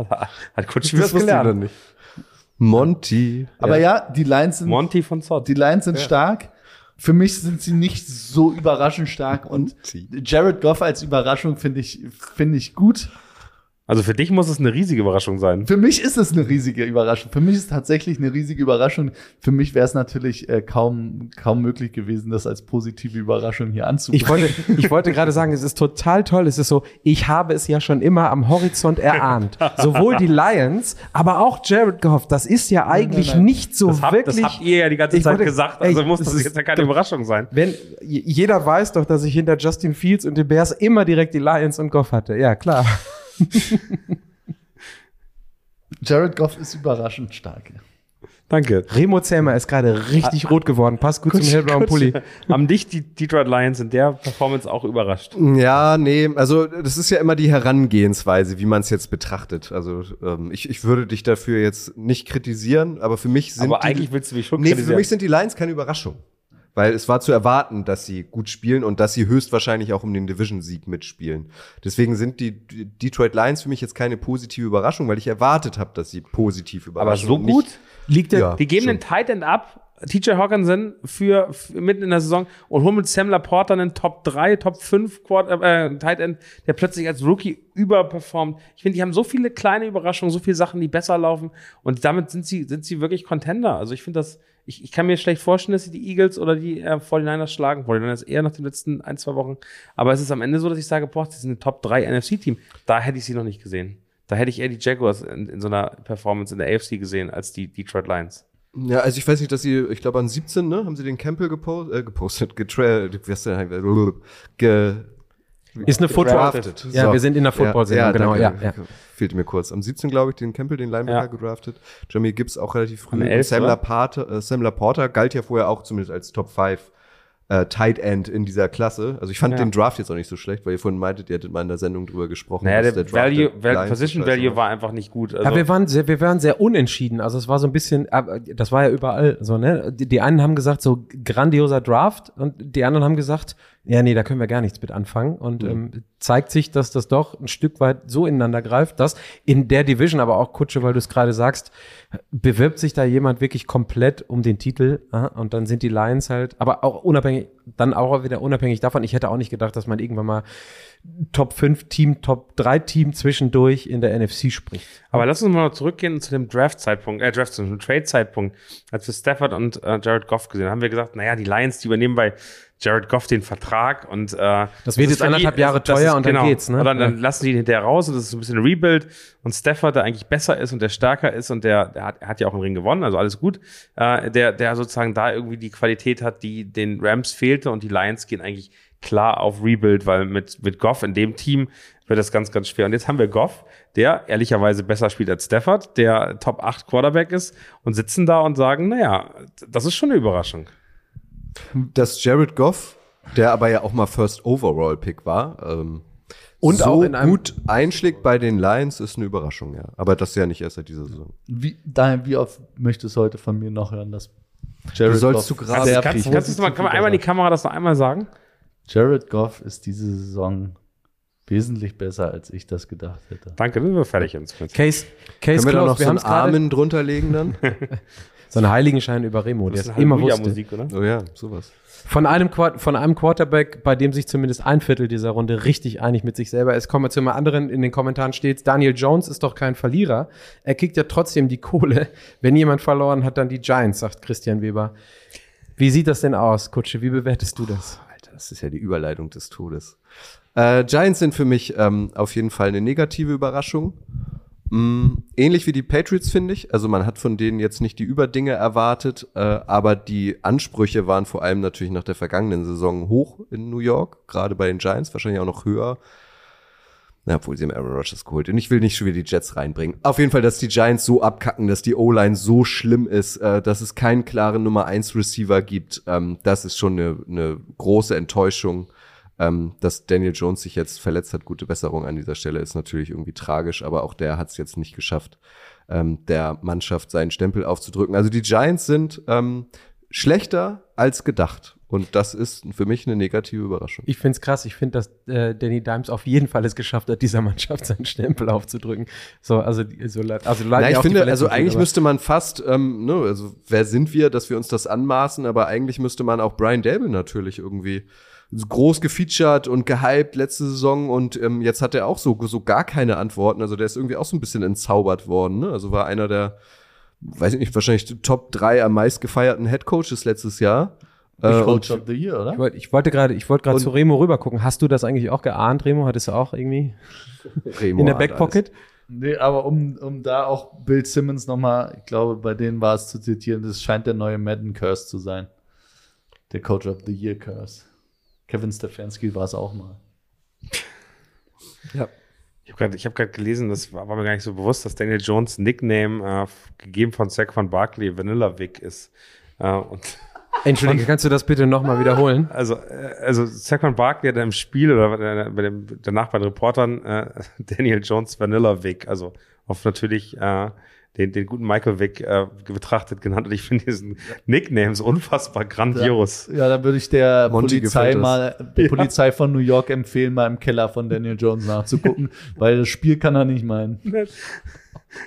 Hat kurz Das wusste ich noch gelernt. nicht. Monty. Aber ja, die Lions sind Monty von Zott. Die Lions sind stark. Für mich sind sie nicht so überraschend stark und Jared Goff als Überraschung finde ich, finde ich gut. Also für dich muss es eine riesige Überraschung sein. Für mich ist es eine riesige Überraschung. Für mich ist es tatsächlich eine riesige Überraschung. Für mich wäre es natürlich äh, kaum, kaum möglich gewesen, das als positive Überraschung hier anzubringen. Ich wollte, ich wollte gerade sagen, es ist total toll. Es ist so, ich habe es ja schon immer am Horizont erahnt. Sowohl die Lions, aber auch Jared Goff. Das ist ja eigentlich nein. nicht so Das, hab, wirklich. das habt ihr ja die ganze Zeit wollte- gesagt, also ey, muss das jetzt ja keine doch- Überraschung sein. Wenn jeder weiß doch, dass ich hinter Justin Fields und den Bears immer direkt die Lions und Goff hatte. Ja, klar. Jared Goff ist überraschend stark. Danke. Remo Zellmer ist gerade richtig rot geworden. Passt gut zum hellblauen Pulli. Haben dich die Detroit Lions in der Performance auch überrascht? Ja, nee, also das ist ja immer die Herangehensweise, wie man es jetzt betrachtet. Also ähm, ich, ich würde dich dafür jetzt nicht kritisieren, aber für mich sind Aber die, eigentlich willst du mich schon Nee, für kritisieren. mich sind die Lions keine Überraschung. Weil es war zu erwarten, dass sie gut spielen und dass sie höchstwahrscheinlich auch um den Division-Sieg mitspielen. Deswegen sind die Detroit Lions für mich jetzt keine positive Überraschung, weil ich erwartet habe, dass sie positiv Aber überraschen. so und nicht- gut? Liegt der, Ja. Die geben schon. den Tight End ab, TJ Hawkinson für, für mitten in der Saison und holen mit Sam Laporta einen Top 3, Top 5 Quarter, äh, Tight End, der plötzlich als Rookie überperformt. Ich finde, die haben so viele kleine Überraschungen, so viele Sachen, die besser laufen und damit sind sie, sind sie wirklich Contender. Also ich finde das, ich, ich kann mir schlecht vorstellen, dass sie die Eagles oder die äh, 49ers schlagen. 49ers eher nach den letzten ein, zwei Wochen. Aber es ist am Ende so, dass ich sage, boah, sie sind ein Top 3 NFC-Team. Da hätte ich sie noch nicht gesehen. Da hätte ich eher die Jaguars in, in so einer Performance in der AFC gesehen als die Detroit Lions. Ja, also ich weiß nicht, dass sie, ich glaube an 17, ne, haben sie den Campbell gepostet, äh, gepostet, getra wie heißt der, ge, ist eine Football. gedraftet. Ja, So. wir sind in der Football-Sendung, genau. Ja, ja. Fehlte mir kurz. Am 17, glaube ich, den Campbell, den Linebacker Ja. gedraftet. Jeremy Gibbs auch relativ früh. 11., Sam, oder? Laporta, äh, Sam Laporta galt ja vorher auch zumindest als Top 5 äh, Tight End in dieser Klasse. Also ich fand Ja. den Draft jetzt auch nicht so schlecht, weil ihr vorhin meintet, ihr hättet mal in der Sendung drüber gesprochen. Naja, dass der, Draft Value, der Val Position Value war einfach nicht gut. Also, ja, wir waren sehr, wir waren sehr unentschieden. Also es war so ein bisschen, aber das war ja überall so, ne? Die, die einen haben gesagt, so grandioser Draft und die anderen haben gesagt, ja, nee, da können wir gar nichts mit anfangen. Und ähm, zeigt sich, dass das doch ein Stück weit so ineinander greift, dass in der Division, aber auch Kutsche, weil du es gerade sagst, bewirbt sich da jemand wirklich komplett um den Titel aha, und dann sind die Lions halt, aber auch unabhängig, dann auch wieder unabhängig davon, ich hätte auch nicht gedacht, dass man irgendwann mal Top 5 Team, Top 3 Team zwischendurch in der NFC spricht. aber lass uns mal zurückgehen zu dem Draft-Zeitpunkt, äh, Draft, zu dem Trade-Zeitpunkt. Als wir Stafford und äh, Jared Goff gesehen haben, haben wir gesagt, naja, die Lions, die übernehmen bei Jared Goff den Vertrag und äh, Das wird jetzt ist anderthalb Jahre teuer und dann geht's, ne? Und dann, dann Ja. lassen die ihn hinterher raus und das ist ein bisschen ein Rebuild und Stafford, der eigentlich besser ist und der stärker ist und der, der hat, hat ja auch einen Ring gewonnen, also alles gut, äh, der, der sozusagen da irgendwie die Qualität hat, die den Rams fehlte und die Lions gehen eigentlich klar auf Rebuild, weil mit, mit Goff in dem Team wird das ganz, ganz schwer. Und jetzt haben wir Goff, der ehrlicherweise besser spielt als Stafford, der Top 8 Quarterback ist und sitzen da und sagen, naja, das ist schon eine Überraschung. Dass Jared Goff, der aber ja auch mal First Overall Pick war, ähm, Und so auch in einem- gut einschlägt bei den Lions, ist eine Überraschung, ja. Aber das ja nicht erst seit dieser Saison. Wie, daher, wie oft möchtest du heute von mir noch hören, dass Jared Du sollst Goff zu Grabe- sehr Kannst, kannst, kannst du mal, kann man einmal in die Kamera das noch einmal sagen? Jared Goff ist diese Saison wesentlich besser, als ich das gedacht hätte. Danke, dann sind wir fertig jetzt. mit. Case, Case Können wir da noch wir so einen gerade. Armen drunter legen dann? So einen Heiligenschein über Remo, der es ist immer wusste. Halleluja-Musik, oder? oh ja, sowas. Von einem, von einem Quarterback, bei dem sich zumindest ein Viertel dieser Runde richtig einig mit sich selber ist. Kommen wir zu einem anderen. In den Kommentaren steht, Daniel Jones ist doch kein Verlierer. Er kriegt ja trotzdem die Kohle. Wenn jemand verloren hat, dann die Giants, sagt Christian Weber. Wie sieht das denn aus, Kutsche? Wie bewertest du das? Alter, das ist ja die Überleitung des Todes. Äh, Giants sind für mich ähm, auf jeden Fall eine negative Überraschung. Mm, ähnlich wie die Patriots, finde ich. Also man hat von denen jetzt nicht die Überdinge erwartet, äh, aber die Ansprüche waren vor allem natürlich nach der vergangenen Saison hoch in New York, gerade bei den Giants, wahrscheinlich auch noch höher. Na, obwohl sie haben Aaron Rodgers geholt. Und ich will nicht schon wieder die Jets reinbringen. Auf jeden Fall, dass die Giants so abkacken, dass die O-Line so schlimm ist, äh, dass es keinen klaren Nummer 1 Receiver gibt. Ähm, das ist schon eine, eine große Enttäuschung. Ähm, dass Daniel Jones sich jetzt verletzt hat, gute Besserung an dieser Stelle, ist natürlich irgendwie tragisch, aber auch der hat es jetzt nicht geschafft, ähm, der Mannschaft seinen Stempel aufzudrücken. Also die Giants sind ähm, schlechter als gedacht. Und das ist für mich eine negative Überraschung. Ich finde es krass. Ich finde, dass äh, Danny Dimes auf jeden Fall es geschafft hat, dieser Mannschaft seinen Stempel aufzudrücken. So, also, so leid- also leid Na, mir ich finde, also eigentlich aber- müsste man fast, ähm, ne, also wer sind wir, dass wir uns das anmaßen, aber eigentlich müsste man auch Brian Dable natürlich irgendwie groß gefeatured und gehypt letzte Saison und ähm, jetzt hat er auch so, so gar keine Antworten. Also der ist irgendwie auch so ein bisschen entzaubert worden. Ne? Also war einer der, weiß ich nicht, wahrscheinlich Top drei am meist gefeierten Headcoaches letztes Jahr. Äh, Coach of the Year, oder? Ich wollte, ich wollte gerade, ich wollte gerade zu Remo rüber gucken. Hast du das eigentlich auch geahnt, Remo? Hattest du auch irgendwie Remo in der Backpocket? Nee, aber um, um da auch Bill Simmons nochmal, ich glaube, bei denen war es zu zitieren, das scheint der neue Madden Curse zu sein. Der Coach of the Year Curse. Kevin Stefanski war es auch mal. Ja. Ich habe gerade hab gelesen, das war, war mir gar nicht so bewusst, dass Daniel Jones Nickname, äh, gegeben von Saquon Barkley, Vanilla Vic ist. Äh, und Entschuldige, kannst du das bitte nochmal wiederholen? also, äh, also Saquon Barkley hat im Spiel oder bei, bei dem, danach bei den Reportern äh, Daniel Jones Vanilla Vic, also auf natürlich äh, den, den guten Michael Vick äh, betrachtet genannt. Und ich finde diesen Nicknames unfassbar grandios. Ja, da würde ich der Monty Polizei mal, der Polizei von New York empfehlen, mal im Keller von Daniel Jones nachzugucken, weil das Spiel kann er nicht meinen.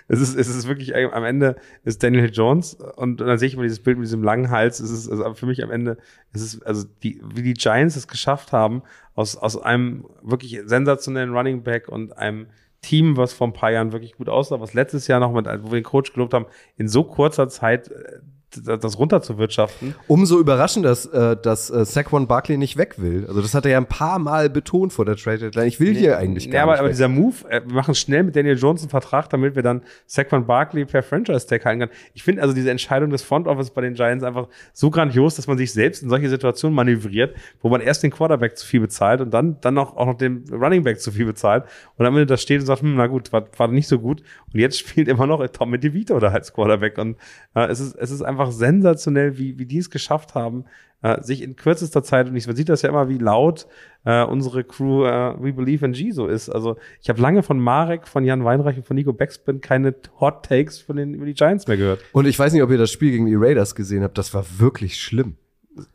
Es ist, es ist wirklich, äh, am Ende ist Daniel Jones und dann sehe ich immer dieses Bild mit diesem langen Hals. Es ist, also für mich am Ende, es ist, also die, wie die Giants es geschafft haben, aus, aus einem wirklich sensationellen Running Back und einem Team, was vor ein paar Jahren wirklich gut aussah, was letztes Jahr noch mit, wo wir den Coach gelobt haben, in so kurzer Zeit äh, das runterzuwirtschaften. Umso überraschender, dass, äh, dass äh, Saquon Barkley nicht weg will. Also das hat er ja ein paar Mal betont vor der Trade Deadline. Ich will hier eigentlich gar ja, aber, nicht aber weg. dieser Move, äh, wir machen schnell mit Daniel Jones einen Vertrag, damit wir dann Saquon Barkley per Franchise-Tag halten können. Ich finde also diese Entscheidung des Front Office bei den Giants einfach so grandios, dass man sich selbst in solche Situationen manövriert, wo man erst den Quarterback zu viel bezahlt und dann, dann noch, auch noch den Running Back zu viel bezahlt und am Ende da steht und sagt, hm, na gut, war, war nicht so gut und jetzt spielt immer noch Tommy DeVito da als Quarterback und äh, es, ist, es ist einfach sensationell, wie, wie die es geschafft haben, äh, sich in kürzester Zeit, und ich, man sieht das ja immer, wie laut äh, unsere Crew äh, We Believe in G so ist. Also ich habe lange von Marek, von Jan Weinreich und von Nico Backspin keine Hot Takes von den, über die Giants mehr gehört. Und ich weiß nicht, ob ihr das Spiel gegen die Raiders gesehen habt. Das war wirklich schlimm.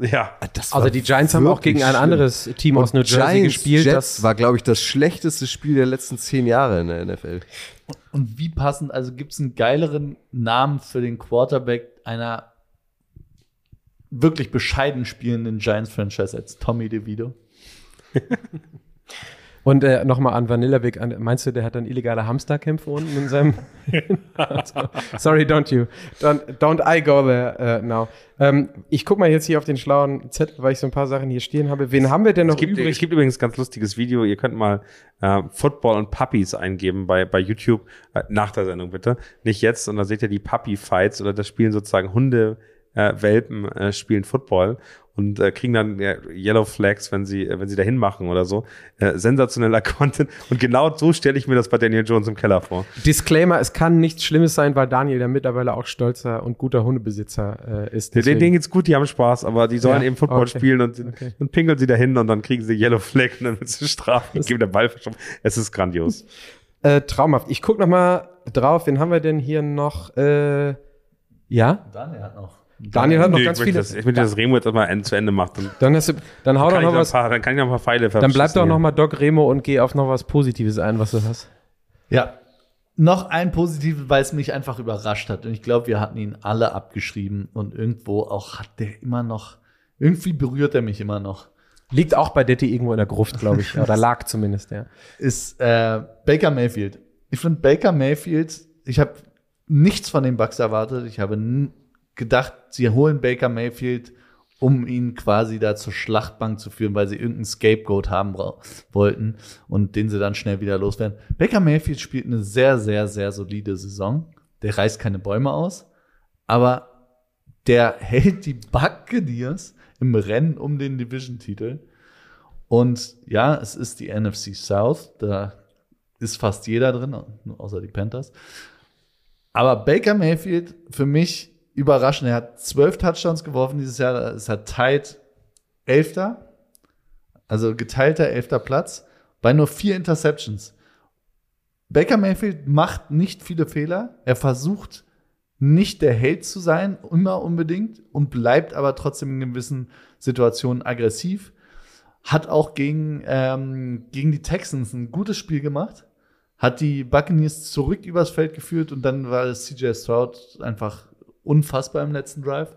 Ja. Das war Also die Giants haben auch gegen ein schlimm. anderes Team aus New Jersey Giants gespielt. Jets Das war, glaube ich, das schlechteste Spiel der letzten zehn Jahre in der NFL. Und wie passend, also gibt es einen geileren Namen für den Quarterback einer wirklich bescheiden spielenden Giants-Franchise als Tommy DeVito? Und äh, nochmal an Vanilla Big, an, meinst du, der hat dann illegale Hamsterkämpfe unten in seinem. Also, sorry, don't you. Don't, don't I go there uh, now. Ähm, ich guck mal jetzt hier auf den schlauen Zettel, weil ich so ein paar Sachen hier stehen habe. Wen haben wir denn noch Es gibt, übrig? es gibt übrigens ein ganz lustiges Video. Ihr könnt mal äh, Football und Puppies eingeben bei, bei YouTube. Äh, nach der Sendung bitte. Nicht jetzt. Und da seht ihr die Puppy-Fights oder das spielen sozusagen Hunde, äh, Welpen äh, spielen Football und äh, kriegen dann ja, Yellow Flags, wenn sie, äh, wenn sie dahin machen oder so. Äh, sensationeller Content. Und genau so stelle ich mir das bei Daniel Jones im Keller vor. Disclaimer, es kann nichts Schlimmes sein, weil Daniel ja mittlerweile auch stolzer und guter Hundebesitzer äh, ist. Den, denen geht's gut, die haben Spaß, aber die sollen Ja, eben Football okay. spielen und, Okay. und pinkeln sie dahin und dann kriegen sie Yellow Flag und dann wird sie strafen, geben der Ball verschoben. Es ist grandios. Äh, traumhaft. Ich guck noch mal drauf. Wen haben wir denn hier noch? Äh, ja? Daniel hat noch. Daniel hat noch Nee, ganz ich viele. das, ich möchte, dass Remo jetzt mal Ende zu Ende macht. Dann, Dann, hast du, dann hau doch kann, ich noch was. paar, dann kann ich noch ein paar Pfeile Dann bleib doch noch mal Doc Remo und geh auf noch was Positives ein, was du hast. Ja. Noch ein positives, weil es mich einfach überrascht hat. Und ich glaube, wir hatten ihn alle abgeschrieben. Und irgendwo auch hat der immer noch, irgendwie berührt er mich immer noch. Liegt auch bei Detti irgendwo in der Gruft, glaube ich. Oder lag zumindest, ja. Ist äh, Baker Mayfield. Ich finde Baker Mayfield, ich habe nichts von den Bucks erwartet. Ich habe gedacht, sie holen Baker Mayfield, um ihn quasi da zur Schlachtbank zu führen, weil sie irgendeinen Scapegoat haben wollten und den sie dann schnell wieder loswerden. Baker Mayfield spielt eine sehr, sehr, sehr solide Saison. Der reißt keine Bäume aus, aber der hält die Buccaneers im Rennen um den Division-Titel. Und ja, es ist die NFC South, da ist fast jeder drin, außer die Panthers. Aber Baker Mayfield für mich überraschend. Er hat zwölf Touchdowns geworfen dieses Jahr. Es hat tight Elfter, also geteilter elfter Platz bei nur vier Interceptions. Baker Mayfield macht nicht viele Fehler. Er versucht nicht der Held zu sein, immer unbedingt, und bleibt aber trotzdem in gewissen Situationen aggressiv. Hat auch gegen, ähm, gegen die Texans ein gutes Spiel gemacht. Hat die Buccaneers zurück übers Feld geführt und dann war CJ Stroud einfach unfassbar im letzten Drive.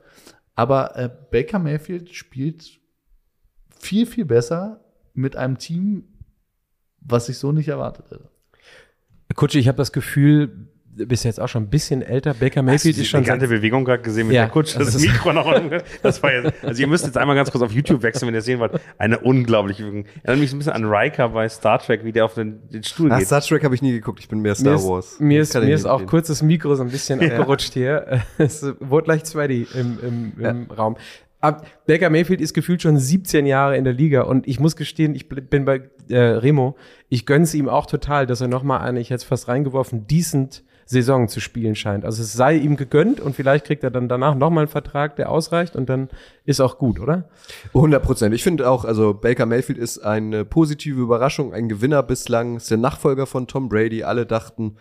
Aber äh, Baker Mayfield spielt viel, viel besser mit einem Team, was ich so nicht erwartet hätte. Kutsche, ich habe das Gefühl, bist jetzt auch schon ein bisschen älter. Baker Mayfield ist schon die ganze Bewegung gerade gesehen mit Ja, der Kutsche, das, das ist- Mikro noch. Das war jetzt, also ihr müsst jetzt einmal ganz kurz auf YouTube wechseln, wenn ihr sehen wollt. Eine unglaubliche Bewegung. Erinnert mich so ein bisschen an Riker bei Star Trek, wie der auf den, den Stuhl Nach geht. Star Trek habe ich nie geguckt. Ich bin mehr Star mir ist, Wars. Mir Ich ist, mir ist auch kurz das Mikro so ein bisschen abgerutscht hier. Es wurde gleich Sweaty im, im, im Raum. Aber Baker Mayfield ist gefühlt schon 17 Jahre in der Liga und ich muss gestehen, ich bin bei äh, Remo. Ich gönn's ihm auch total, dass er nochmal eine, ich hätte fast reingeworfen, decent Saison zu spielen scheint. Also es sei ihm gegönnt und vielleicht kriegt er dann danach nochmal einen Vertrag, der ausreicht und dann ist auch gut, oder? 100 Prozent. Ich finde auch, also Baker Mayfield ist eine positive Überraschung, ein Gewinner bislang, ist der Nachfolger von Tom Brady. Alle dachten,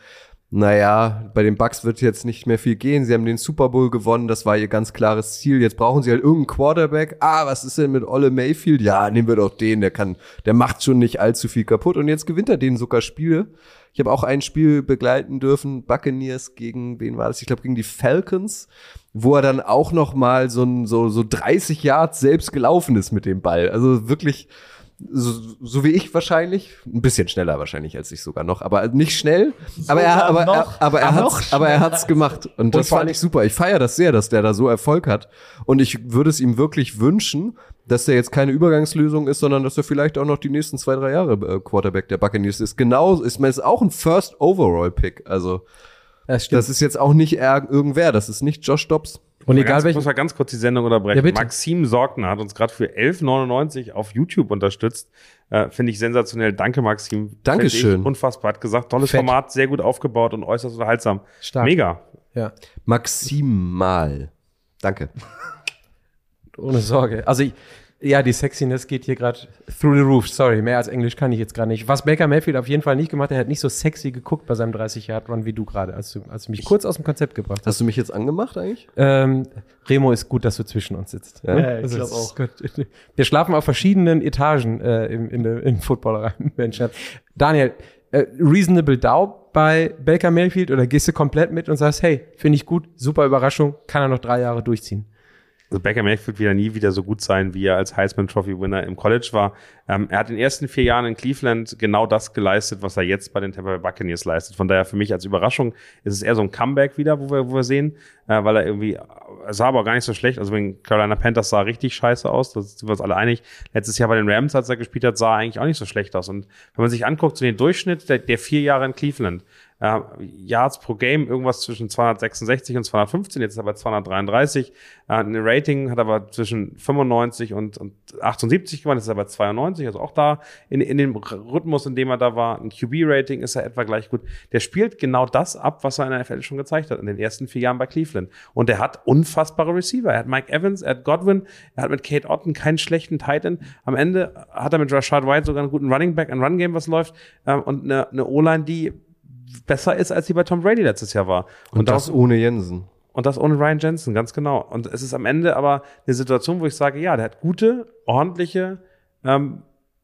naja, bei den Bucks wird jetzt nicht mehr viel gehen. Sie haben den Super Bowl gewonnen, das war ihr ganz klares Ziel. Jetzt brauchen sie halt irgendeinen Quarterback. Ah, was ist denn mit Olle Mayfield? Ja, nehmen wir doch den, der kann, der macht schon nicht allzu viel kaputt. Und jetzt gewinnt er den sogar Spiele. Ich habe auch ein Spiel begleiten dürfen, Buccaneers gegen, wen war das? Ich glaube, gegen die Falcons, wo er dann auch noch mal so, so, so 30 Yards selbst gelaufen ist mit dem Ball. Also wirklich, so, so wie ich wahrscheinlich, ein bisschen schneller wahrscheinlich als ich sogar noch, aber nicht schnell, aber er, aber, er, aber er Ah, hat's, aber er hat's gemacht. Und das vor fand ich super. Ich feiere das sehr, dass der da so Erfolg hat. Und ich würde es ihm wirklich wünschen, dass der jetzt keine Übergangslösung ist, sondern dass er vielleicht auch noch die nächsten zwei, drei Jahre äh, Quarterback der Buccaneers ist. Genau, ist, ist auch ein First Overall Pick, also Das das ist jetzt auch nicht ir- irgendwer, das ist nicht Josh Dobbs. Und Mal egal ganz, welchen. muss mal ganz kurz die Sendung unterbrechen. Ja. Maxim Sorgner hat uns gerade für 11,99 auf YouTube unterstützt. Äh, Finde ich sensationell. Danke, Maxim. Dankeschön. Unfassbar. Hat gesagt, tolles Fett. Format, sehr gut aufgebaut und äußerst unterhaltsam. Stark. Mega. Ja, Maximal. Danke. ohne Sorge. Also ich, ja, die Sexiness geht hier gerade through the roof. Sorry, mehr als Englisch kann ich jetzt gerade nicht. Was Baker Mayfield auf jeden Fall nicht gemacht hat, er hat nicht so sexy geguckt bei seinem 30-Yard-Run wie du gerade, als du, als du mich kurz aus dem Konzept gebracht hast. Hast du mich jetzt angemacht eigentlich? Ähm, Remo ist gut, dass du zwischen uns sitzt. Ja? Ja, ich Also, glaub es ist auch. gut. Wir schlafen auf verschiedenen Etagen äh, im, in der in Footballerei. Daniel, äh, reasonable doubt bei Baker Mayfield oder gehst du komplett mit und sagst, hey, finde ich gut, super Überraschung, kann er noch drei Jahre durchziehen? Also Baker Mayfield wird ja nie wieder so gut sein, wie er als Heisman Trophy Winner im College war. Ähm, er hat in den ersten vier Jahren in Cleveland genau das geleistet, was er jetzt bei den Tampa Bay Buccaneers leistet. Von daher für mich als Überraschung ist es eher so ein Comeback wieder, wo wir, wo wir sehen, äh, weil er irgendwie, er sah aber auch gar nicht so schlecht. Also wegen Carolina Panthers sah richtig scheiße aus, da sind wir uns alle einig. Letztes Jahr bei den Rams, als er gespielt hat, sah er eigentlich auch nicht so schlecht aus. Und wenn man sich anguckt, so den Durchschnitt der, der vier Jahre in Cleveland, äh, Yards pro Game irgendwas zwischen 266 und 215, jetzt ist er bei 233. Äh, eine Rating hat er aber zwischen 95 und, und 78 gewonnen, jetzt ist er bei 92, also auch da in, in dem Rhythmus, in dem er da war. Ein QB-Rating ist er etwa gleich gut. Der spielt genau das ab, was er in der NFL schon gezeigt hat in den ersten vier Jahren bei Cleveland. Und er hat unfassbare Receiver. Er hat Mike Evans, er hat Godwin, er hat mit Kate Otten keinen schlechten Titan. Am Ende hat er mit Rashad White sogar einen guten Running Back, ein Run-Game, was läuft, ähm, und eine, eine O-Line, die besser ist, als sie bei Tom Brady letztes Jahr war. Und, das daraus- ohne Jensen. und das ohne Ryan Jensen, ganz genau. Und es ist am Ende aber eine Situation, wo ich sage, ja, der hat gute, ordentliche ähm,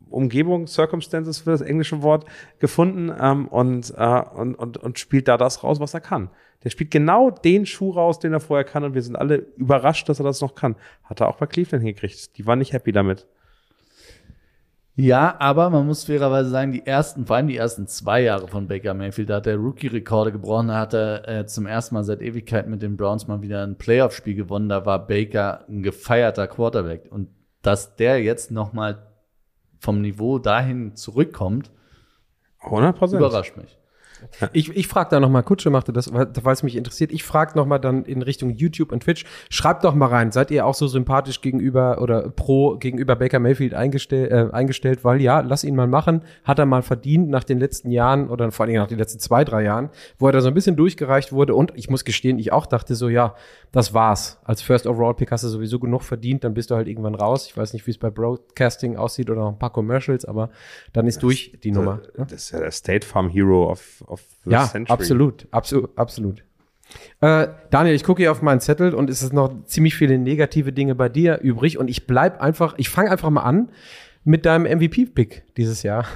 Umgebung, Circumstances für das englische Wort gefunden ähm, und, äh, und, und, und spielt da das raus, was er kann. Der spielt genau den Schuh raus, den er vorher kann und wir sind alle überrascht, dass er das noch kann. Hat er auch bei Cleveland hingekriegt. Die waren nicht happy damit. Ja, aber man muss fairerweise sagen, die ersten, vor allem die ersten zwei Jahre von Baker Mayfield, da hat er Rookie-Rekorde gebrochen, da hat er äh, zum ersten Mal seit Ewigkeit mit den Browns mal wieder ein Playoff-Spiel gewonnen, da war Baker ein gefeierter Quarterback. Und dass der jetzt noch mal vom Niveau dahin zurückkommt, 100 Prozent. überrascht mich. Ich, ich frage da nochmal, Kutsche machte das, weil es mich interessiert. Ich frage nochmal dann in Richtung YouTube und Twitch. Schreibt doch mal rein, seid ihr auch so sympathisch gegenüber oder pro gegenüber Baker Mayfield eingestell, äh, eingestellt? Weil ja, lass ihn mal machen. Hat er mal verdient nach den letzten Jahren oder vor allen Dingen nach den letzten zwei, drei Jahren, wo er da so ein bisschen durchgereicht wurde. Und ich muss gestehen, ich auch dachte so, ja, das war's. Als First Overall Pick hast du sowieso genug verdient, dann bist du halt irgendwann raus. Ich weiß nicht, wie es bei Broadcasting aussieht oder noch ein paar Commercials, aber dann ist durch die Nummer. ne? Das ist ja der State Farm Hero of, of the Ja, Century. absolut, absolut, absolut. Äh, Daniel, ich gucke hier auf meinen Zettel und es ist noch ziemlich viele negative Dinge bei dir übrig und ich bleib einfach, ich fange einfach mal an mit deinem MVP-Pick dieses Jahr.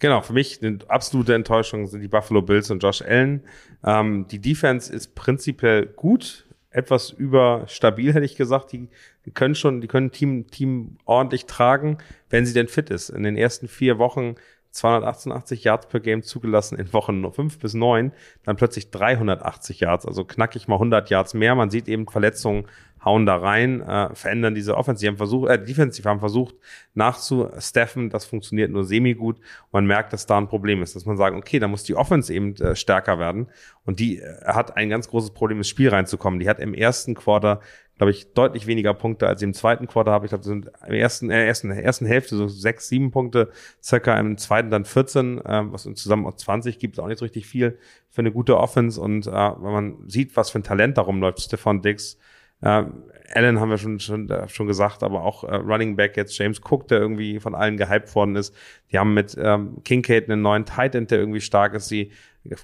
Genau, für mich eine absolute Enttäuschung sind die Buffalo Bills und Josh Allen. Ähm, die Defense ist prinzipiell gut, etwas überstabil, hätte ich gesagt. Die, die können schon, die können Team, Team ordentlich tragen, wenn sie denn fit ist. In den ersten vier Wochen 288 Yards per Game zugelassen, in Wochen 5 bis 9, dann plötzlich 380 Yards, also knackig mal 100 Yards mehr. Man sieht eben Verletzungen hauen da rein, äh, verändern diese Offense. Die haben versucht, äh, Defensive haben versucht nachzusteffen, das funktioniert nur semi-gut. Man merkt, dass da ein Problem ist, dass man sagt, okay, da muss die Offense eben äh, stärker werden. Und die äh, hat ein ganz großes Problem, ins Spiel reinzukommen. Die hat im ersten Quarter, glaube ich, deutlich weniger Punkte als im zweiten Quarter habe. Ich glaube, sind im ersten, äh, ersten, ersten Hälfte so sechs, sieben Punkte, circa im zweiten dann 14, äh, was zusammen auch 20 gibt, auch nicht so richtig viel für eine gute Offense. Und äh, wenn man sieht, was für ein Talent darum läuft, Stefan Dix, äh, Allen haben wir schon, schon, äh, schon gesagt, aber auch äh, Running Back jetzt James Cook, der irgendwie von allen gehypt worden ist. Die haben mit ähm, Kincaid einen neuen Tight End, der irgendwie stark ist. Sie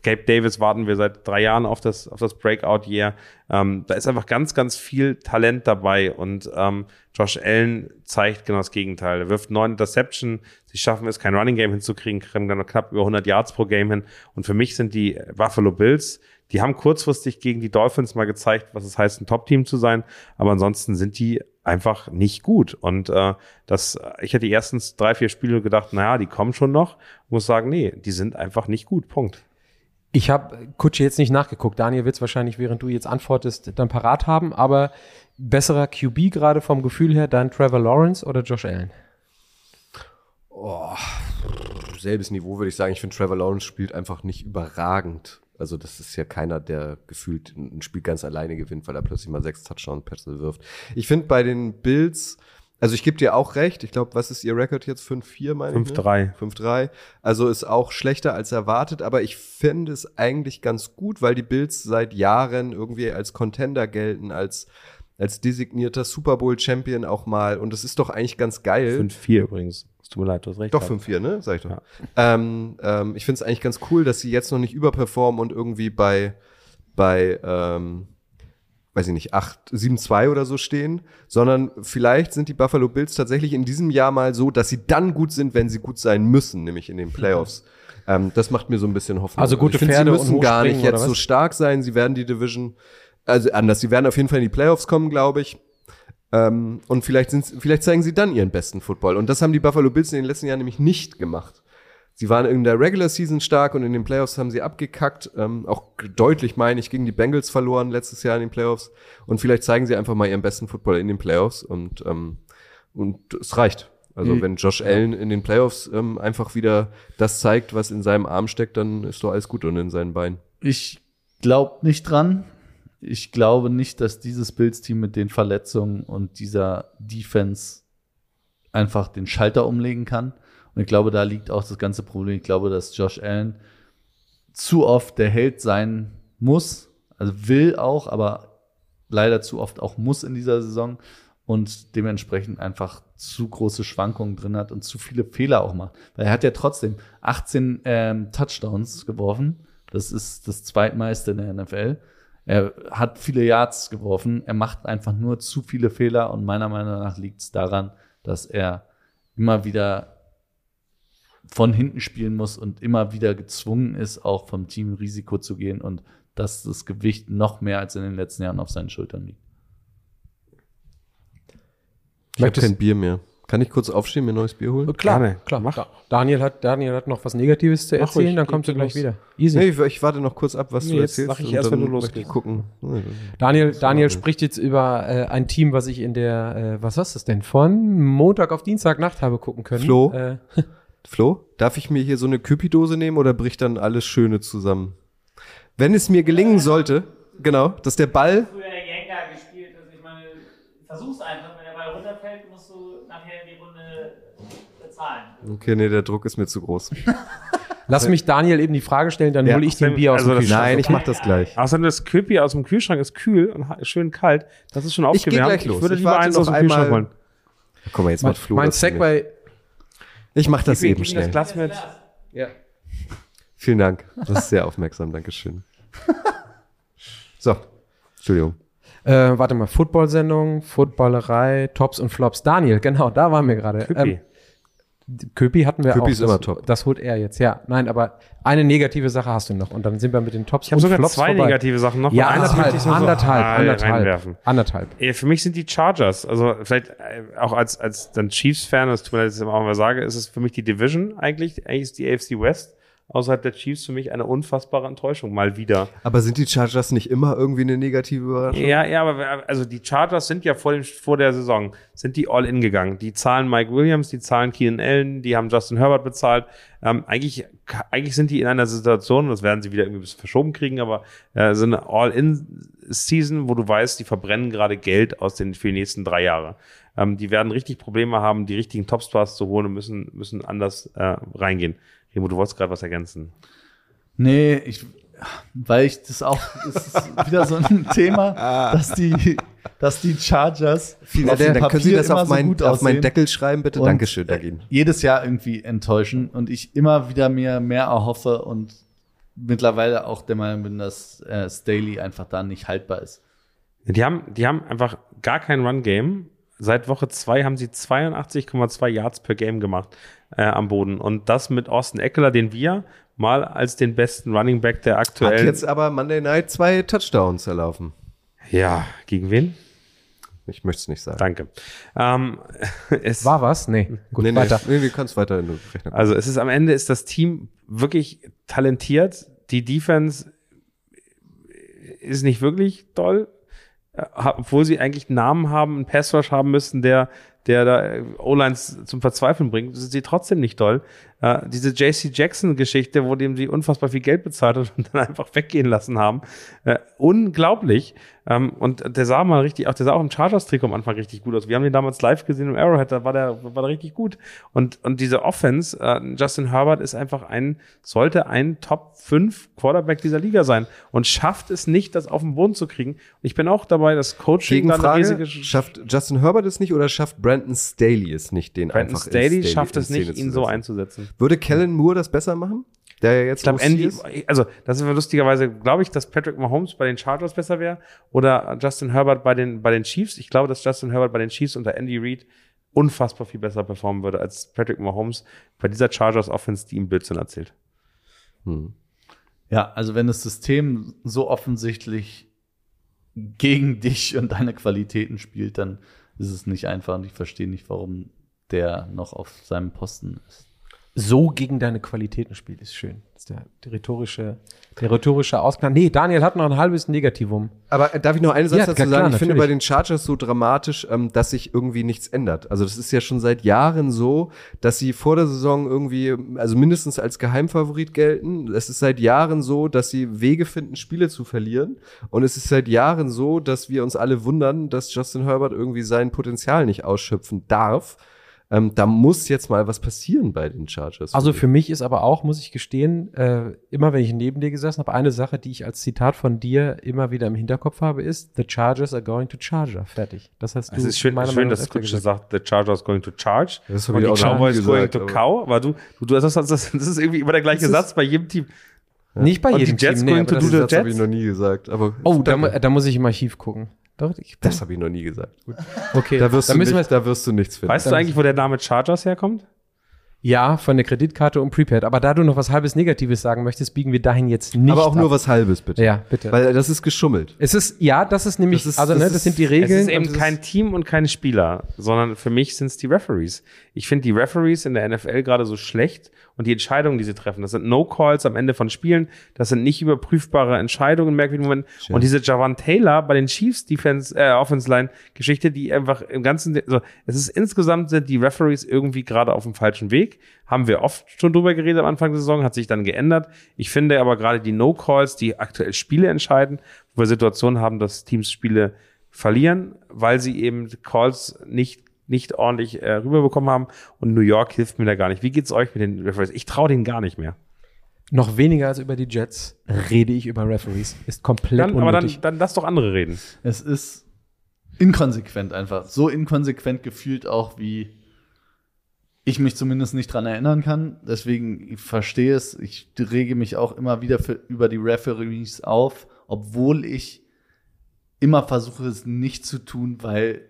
Cape Davis warten wir seit drei Jahren auf das, auf das Breakout-Year. Ähm, da ist einfach ganz, ganz viel Talent dabei und ähm, Josh Allen zeigt genau das Gegenteil. Er wirft neun Interception, sie schaffen es, kein Running Game hinzukriegen, kriegen dann knapp über 100 Yards pro Game hin. Und für mich sind die Buffalo Bills, die haben kurzfristig gegen die Dolphins mal gezeigt, was es heißt, ein Top-Team zu sein, aber ansonsten sind die einfach nicht gut. Und äh, das, ich hätte die ersten drei, vier Spiele gedacht, naja, die kommen schon noch. Muss sagen, nee, die sind einfach nicht gut. Punkt. Ich habe Kutsche jetzt nicht nachgeguckt. Daniel wird es wahrscheinlich, während du jetzt antwortest, dann parat haben. Aber besserer QB gerade vom Gefühl her, dann Trevor Lawrence oder Josh Allen? Oh, selbes Niveau würde ich sagen. Ich finde, Trevor Lawrence spielt einfach nicht überragend. Also das ist ja keiner, der gefühlt ein Spiel ganz alleine gewinnt, weil er plötzlich mal sechs Touchdown-Pässe wirft. Ich finde bei den Bills, also ich gebe dir auch recht, ich glaube, was ist ihr Rekord jetzt? 5-4, meine ich? 5-3. Ne? 5-3. Also ist auch schlechter als erwartet, aber ich finde es eigentlich ganz gut, weil die Bills seit Jahren irgendwie als Contender gelten, als als designierter Super Bowl Champion auch mal. Und das ist doch eigentlich ganz geil. 5-4 übrigens. Es tut mir leid, du hast recht. Doch 5-4, ne? Sag ich doch. Ja. Ähm, ähm, ich finde es eigentlich ganz cool, dass sie jetzt noch nicht überperformen und irgendwie bei, bei ähm, weiß ich nicht, 8, 7-2 oder so stehen, sondern vielleicht sind die Buffalo Bills tatsächlich in diesem Jahr mal so, dass sie dann gut sind, wenn sie gut sein müssen, nämlich in den Playoffs. Ähm, das macht mir so ein bisschen Hoffnung. Also gute ich find, Pferde sie müssen gar nicht jetzt so stark sein. Sie werden die Division, also anders, sie werden auf jeden Fall in die Playoffs kommen, glaube ich. Ähm, und vielleicht, vielleicht zeigen sie dann ihren besten Football. Und das haben die Buffalo Bills in den letzten Jahren nämlich nicht gemacht. Sie waren in der Regular Season stark und in den Playoffs haben sie abgekackt. Ähm, auch deutlich, meine ich, gegen die Bengals verloren letztes Jahr in den Playoffs. Und vielleicht zeigen sie einfach mal ihren besten Football in den Playoffs. Und, ähm, und es reicht. Also Mhm. wenn Josh Allen in den Playoffs ähm, einfach wieder das zeigt, was in seinem Arm steckt, dann ist doch alles gut und in seinen Beinen. Ich glaube nicht dran. Ich glaube nicht, dass dieses Bills-Team mit den Verletzungen und dieser Defense einfach den Schalter umlegen kann. Und ich glaube, da liegt auch das ganze Problem. Ich glaube, dass Josh Allen zu oft der Held sein muss, also will auch, aber leider zu oft auch muss in dieser Saison und dementsprechend einfach zu große Schwankungen drin hat und zu viele Fehler auch macht. Weil er hat ja trotzdem 18 ähm, Touchdowns geworfen. Das ist das zweitmeiste in der NFL. Er hat viele Yards geworfen. Er macht einfach nur zu viele Fehler und meiner Meinung nach liegt es daran, dass er immer wieder von hinten spielen muss und immer wieder gezwungen ist, auch vom Team Risiko zu gehen und dass das Gewicht noch mehr als in den letzten Jahren auf seinen Schultern liegt. Ich habe kein Bier mehr. Kann ich kurz aufstehen, mir ein neues Bier holen? Klar, Gerne. klar. Mach. Da- Daniel hat, Daniel hat noch was Negatives zu Mach erzählen, ruhig, dann kommst du gleich los. wieder. Easy. Nee, ich, ich warte noch kurz ab, was Nee, du jetzt erzählst. sag ich und erst, wenn du ich losgehst. gucken. Daniel, Daniel spricht jetzt über äh, ein Team, was ich in der, äh, was ist das denn, von Montag auf Dienstagnacht habe gucken können. Flo? Äh, Flo, darf ich mir hier so eine Küpi-Dose nehmen oder bricht dann alles Schöne zusammen? Wenn es mir gelingen sollte, genau, dass der Ball, früher Jenga gespielt. Also ich meine, versuch's einfach. Wenn der Ball runterfällt, musst du nachher die Runde bezahlen. Okay, nee, der Druck ist mir zu groß. lass mich Daniel eben die Frage stellen, dann Ja. hole ich den Bier aus Also dem Kühlschrank. Nein, ich mach das gleich. Außerdem das Köpi aus dem Kühlschrank ist kühl und schön kalt. Das ist schon Ich aufgewärmt. gleich los. Ich würde Ich lieber eins aus dem Kühlschrank holen. Guck mal, jetzt mein macht Flo mein. Segway, Ich mach das eben ihm das schnell. Glas mit. ja. Vielen Dank. Das ist sehr aufmerksam. Dankeschön. So, Entschuldigung. Äh, warte mal, Football-Sendung, Footballerei, Tops und Flops. Daniel, genau, da waren wir gerade. Köpi. Ähm, Köpi hatten wir Köpi auch. ist das, immer top. Das holt er jetzt, ja. Nein, aber eine negative Sache hast du noch und dann sind wir mit den Tops Ich habe sogar zwei negative Sachen noch. Ja, anderthalb, anderthalb, ah, anderthalb, reinwerfen. anderthalb. Äh, Für mich sind die Chargers, also vielleicht äh, auch als, als dann Chiefs-Fan, das tut mir leid, dass ich das auch mal sage, ist es für mich die Division eigentlich. Eigentlich ist die AFC West außerhalb der Chiefs für mich eine unfassbare Enttäuschung, mal wieder. Aber sind die Chargers nicht immer irgendwie eine negative Überraschung? Ja, ja, aber also die Chargers sind ja vor, dem, vor der Saison, sind die all in gegangen. Die zahlen Mike Williams, die zahlen Keenan Allen, die haben Justin Herbert bezahlt. Ähm, eigentlich, eigentlich sind die in einer Situation, das werden sie wieder irgendwie ein bisschen verschoben kriegen, aber äh, so eine All-in-Season, wo du weißt, die verbrennen gerade Geld aus den für die nächsten drei Jahre. Ähm, die werden richtig Probleme haben, die richtigen Topstars zu holen und müssen, müssen anders äh, reingehen. Remo, du wolltest gerade was ergänzen. Nee, ich, weil ich das auch, es ist wieder so ein Thema, dass die, dass die Chargers Vielen auf Dann können Sie das auf, so mein, gut auf meinen Deckel schreiben, bitte? Dankeschön, Dagin. jedes Jahr irgendwie enttäuschen und ich immer wieder mir mehr erhoffe und mittlerweile auch der Meinung bin, dass äh, Staley einfach da nicht haltbar ist. Die haben, die haben einfach gar kein Run-Game. Seit Woche zwei haben sie 82,2 Yards per Game gemacht äh, am Boden. Und das mit Austin Eckler, den wir mal als den besten Running Back der Hat aktuellen. jetzt aber Monday Night zwei Touchdowns erlaufen. ja, gegen wen? Ich möchte es nicht sagen. Danke. Ähm, es, War was? Nee. Gut, nee, nee, weiter. nee, du kannst weiter in rechnen. Also es ist am Ende ist das Team wirklich talentiert. Die Defense ist nicht wirklich toll, obwohl sie eigentlich einen Namen haben, einen Pass Rush haben müssten, der der da äh, O-Lines zum Verzweifeln bringt, sind sie trotzdem nicht toll. Äh, diese JC Jackson-Geschichte, wo dem sie unfassbar viel Geld bezahlt hat und dann einfach weggehen lassen haben, äh, unglaublich. Ähm, und der sah mal richtig, auch der sah auch im Chargers-Trikot am Anfang richtig gut aus. Wir haben den damals live gesehen im Arrowhead, da war der, war der richtig gut. Und, und diese Offense, äh, Justin Herbert ist einfach ein, sollte ein Top 5 Quarterback dieser Liga sein und schafft es nicht, das auf den Boden zu kriegen. Ich bin auch dabei, das Coaching da eine Gegenfrage, riesige schafft Justin Herbert es nicht oder schafft Brandon Staley es nicht, den Brandon einfach in Staley Staley schafft es nicht, ihn so setzen? einzusetzen. Würde Kellen Moore das besser machen? Der ja jetzt Ich glaube, Andy, ist? also das ist lustigerweise, glaube ich, dass Patrick Mahomes bei den Chargers besser wäre oder Justin Herbert bei den, bei den Chiefs. Ich glaube, dass Justin Herbert bei den Chiefs unter Andy Reid unfassbar viel besser performen würde als Patrick Mahomes bei dieser Chargers Offense, die ihm Blödsinn erzählt. Hm. Ja, also wenn das System so offensichtlich gegen dich und deine Qualitäten spielt, dann ist es nicht einfach und ich verstehe nicht, warum der noch auf seinem Posten ist. So gegen deine Qualitäten spielt, ist schön. Das ist der, der rhetorische, der rhetorische Ausklang. Nee, Daniel hat noch ein halbes Negativum. Aber äh, darf ich noch einen Satz Ja, dazu klar, sagen? Ich finde natürlich. bei den Chargers so dramatisch, ähm, dass sich irgendwie nichts ändert. Also das ist ja schon seit Jahren so, dass sie vor der Saison irgendwie, also mindestens als Geheimfavorit gelten. Es ist seit Jahren so, dass sie Wege finden, Spiele zu verlieren. Und es ist seit Jahren so, dass wir uns alle wundern, dass Justin Herbert irgendwie sein Potenzial nicht ausschöpfen darf. Ähm, da muss jetzt mal was passieren bei den Chargers. Also für mich ist aber auch, muss ich gestehen, äh, immer wenn ich neben dir gesessen habe, eine Sache, die ich als Zitat von dir immer wieder im Hinterkopf habe, ist The Chargers are going to Charger. Fertig. Das hast du Es ist schön, meiner schön Meinung dass gesagt. sagt, the Chargers going to charge. Das hab und ich die auch noch Cowboys nie going gesagt, to aber- cow. Aber du, du, du das, das, das ist irgendwie immer der gleiche Satz bei jedem Team. Nicht bei Und die jedem Jets Team, going aber to das do the das habe ich Jets? noch nie gesagt. Aber Oh, da, da muss ich im Archiv gucken. Doch, ich, das habe ich noch nie gesagt. okay. Da wirst, Dann du nicht, wir da wirst du nichts finden. Weißt du eigentlich, wo der Name Chargers herkommt? Ja, von der Kreditkarte und Prepaid. Aber da du noch was halbes Negatives sagen möchtest, biegen wir dahin jetzt nicht. Aber auch nur ab. was Halbes, bitte. Ja, bitte. Weil das ist geschummelt. es ist, ja, das ist nämlich, Das ist- also, das ne, das ist- sind die Regeln. Es ist eben kein Team und keine Spieler, sondern für mich sind es die Referees. Ich finde die Referees in der NFL gerade so schlecht und die Entscheidungen, die sie treffen, das sind No-Calls am Ende von Spielen, das sind nicht überprüfbare Entscheidungen merkwürdigen Momenten. Schön. Und diese Javan Taylor bei den Chiefs Defense, äh, Offense Line Geschichte, die einfach im ganzen, so, es ist insgesamt sind die Referees irgendwie gerade auf dem falschen Weg. Haben wir oft schon drüber geredet am Anfang der Saison, hat sich dann geändert. Ich finde aber gerade die No-Calls, die aktuell Spiele entscheiden, wo wir Situationen haben, dass Teams Spiele verlieren, weil sie eben Calls nicht nicht ordentlich äh, rüberbekommen haben und New York hilft mir da gar nicht. Wie geht's euch mit den Referees? Ich traue denen gar nicht mehr. noch weniger als über die Jets rede ich über Referees. Ist komplett Dann, aber dann, unnötig. dann lass doch andere reden. Es ist inkonsequent einfach. So inkonsequent gefühlt auch, wie ich mich zumindest nicht dran erinnern kann. Deswegen ich verstehe es. Ich rege mich auch immer wieder für, über die Referees auf, obwohl ich immer versuche, es nicht zu tun, weil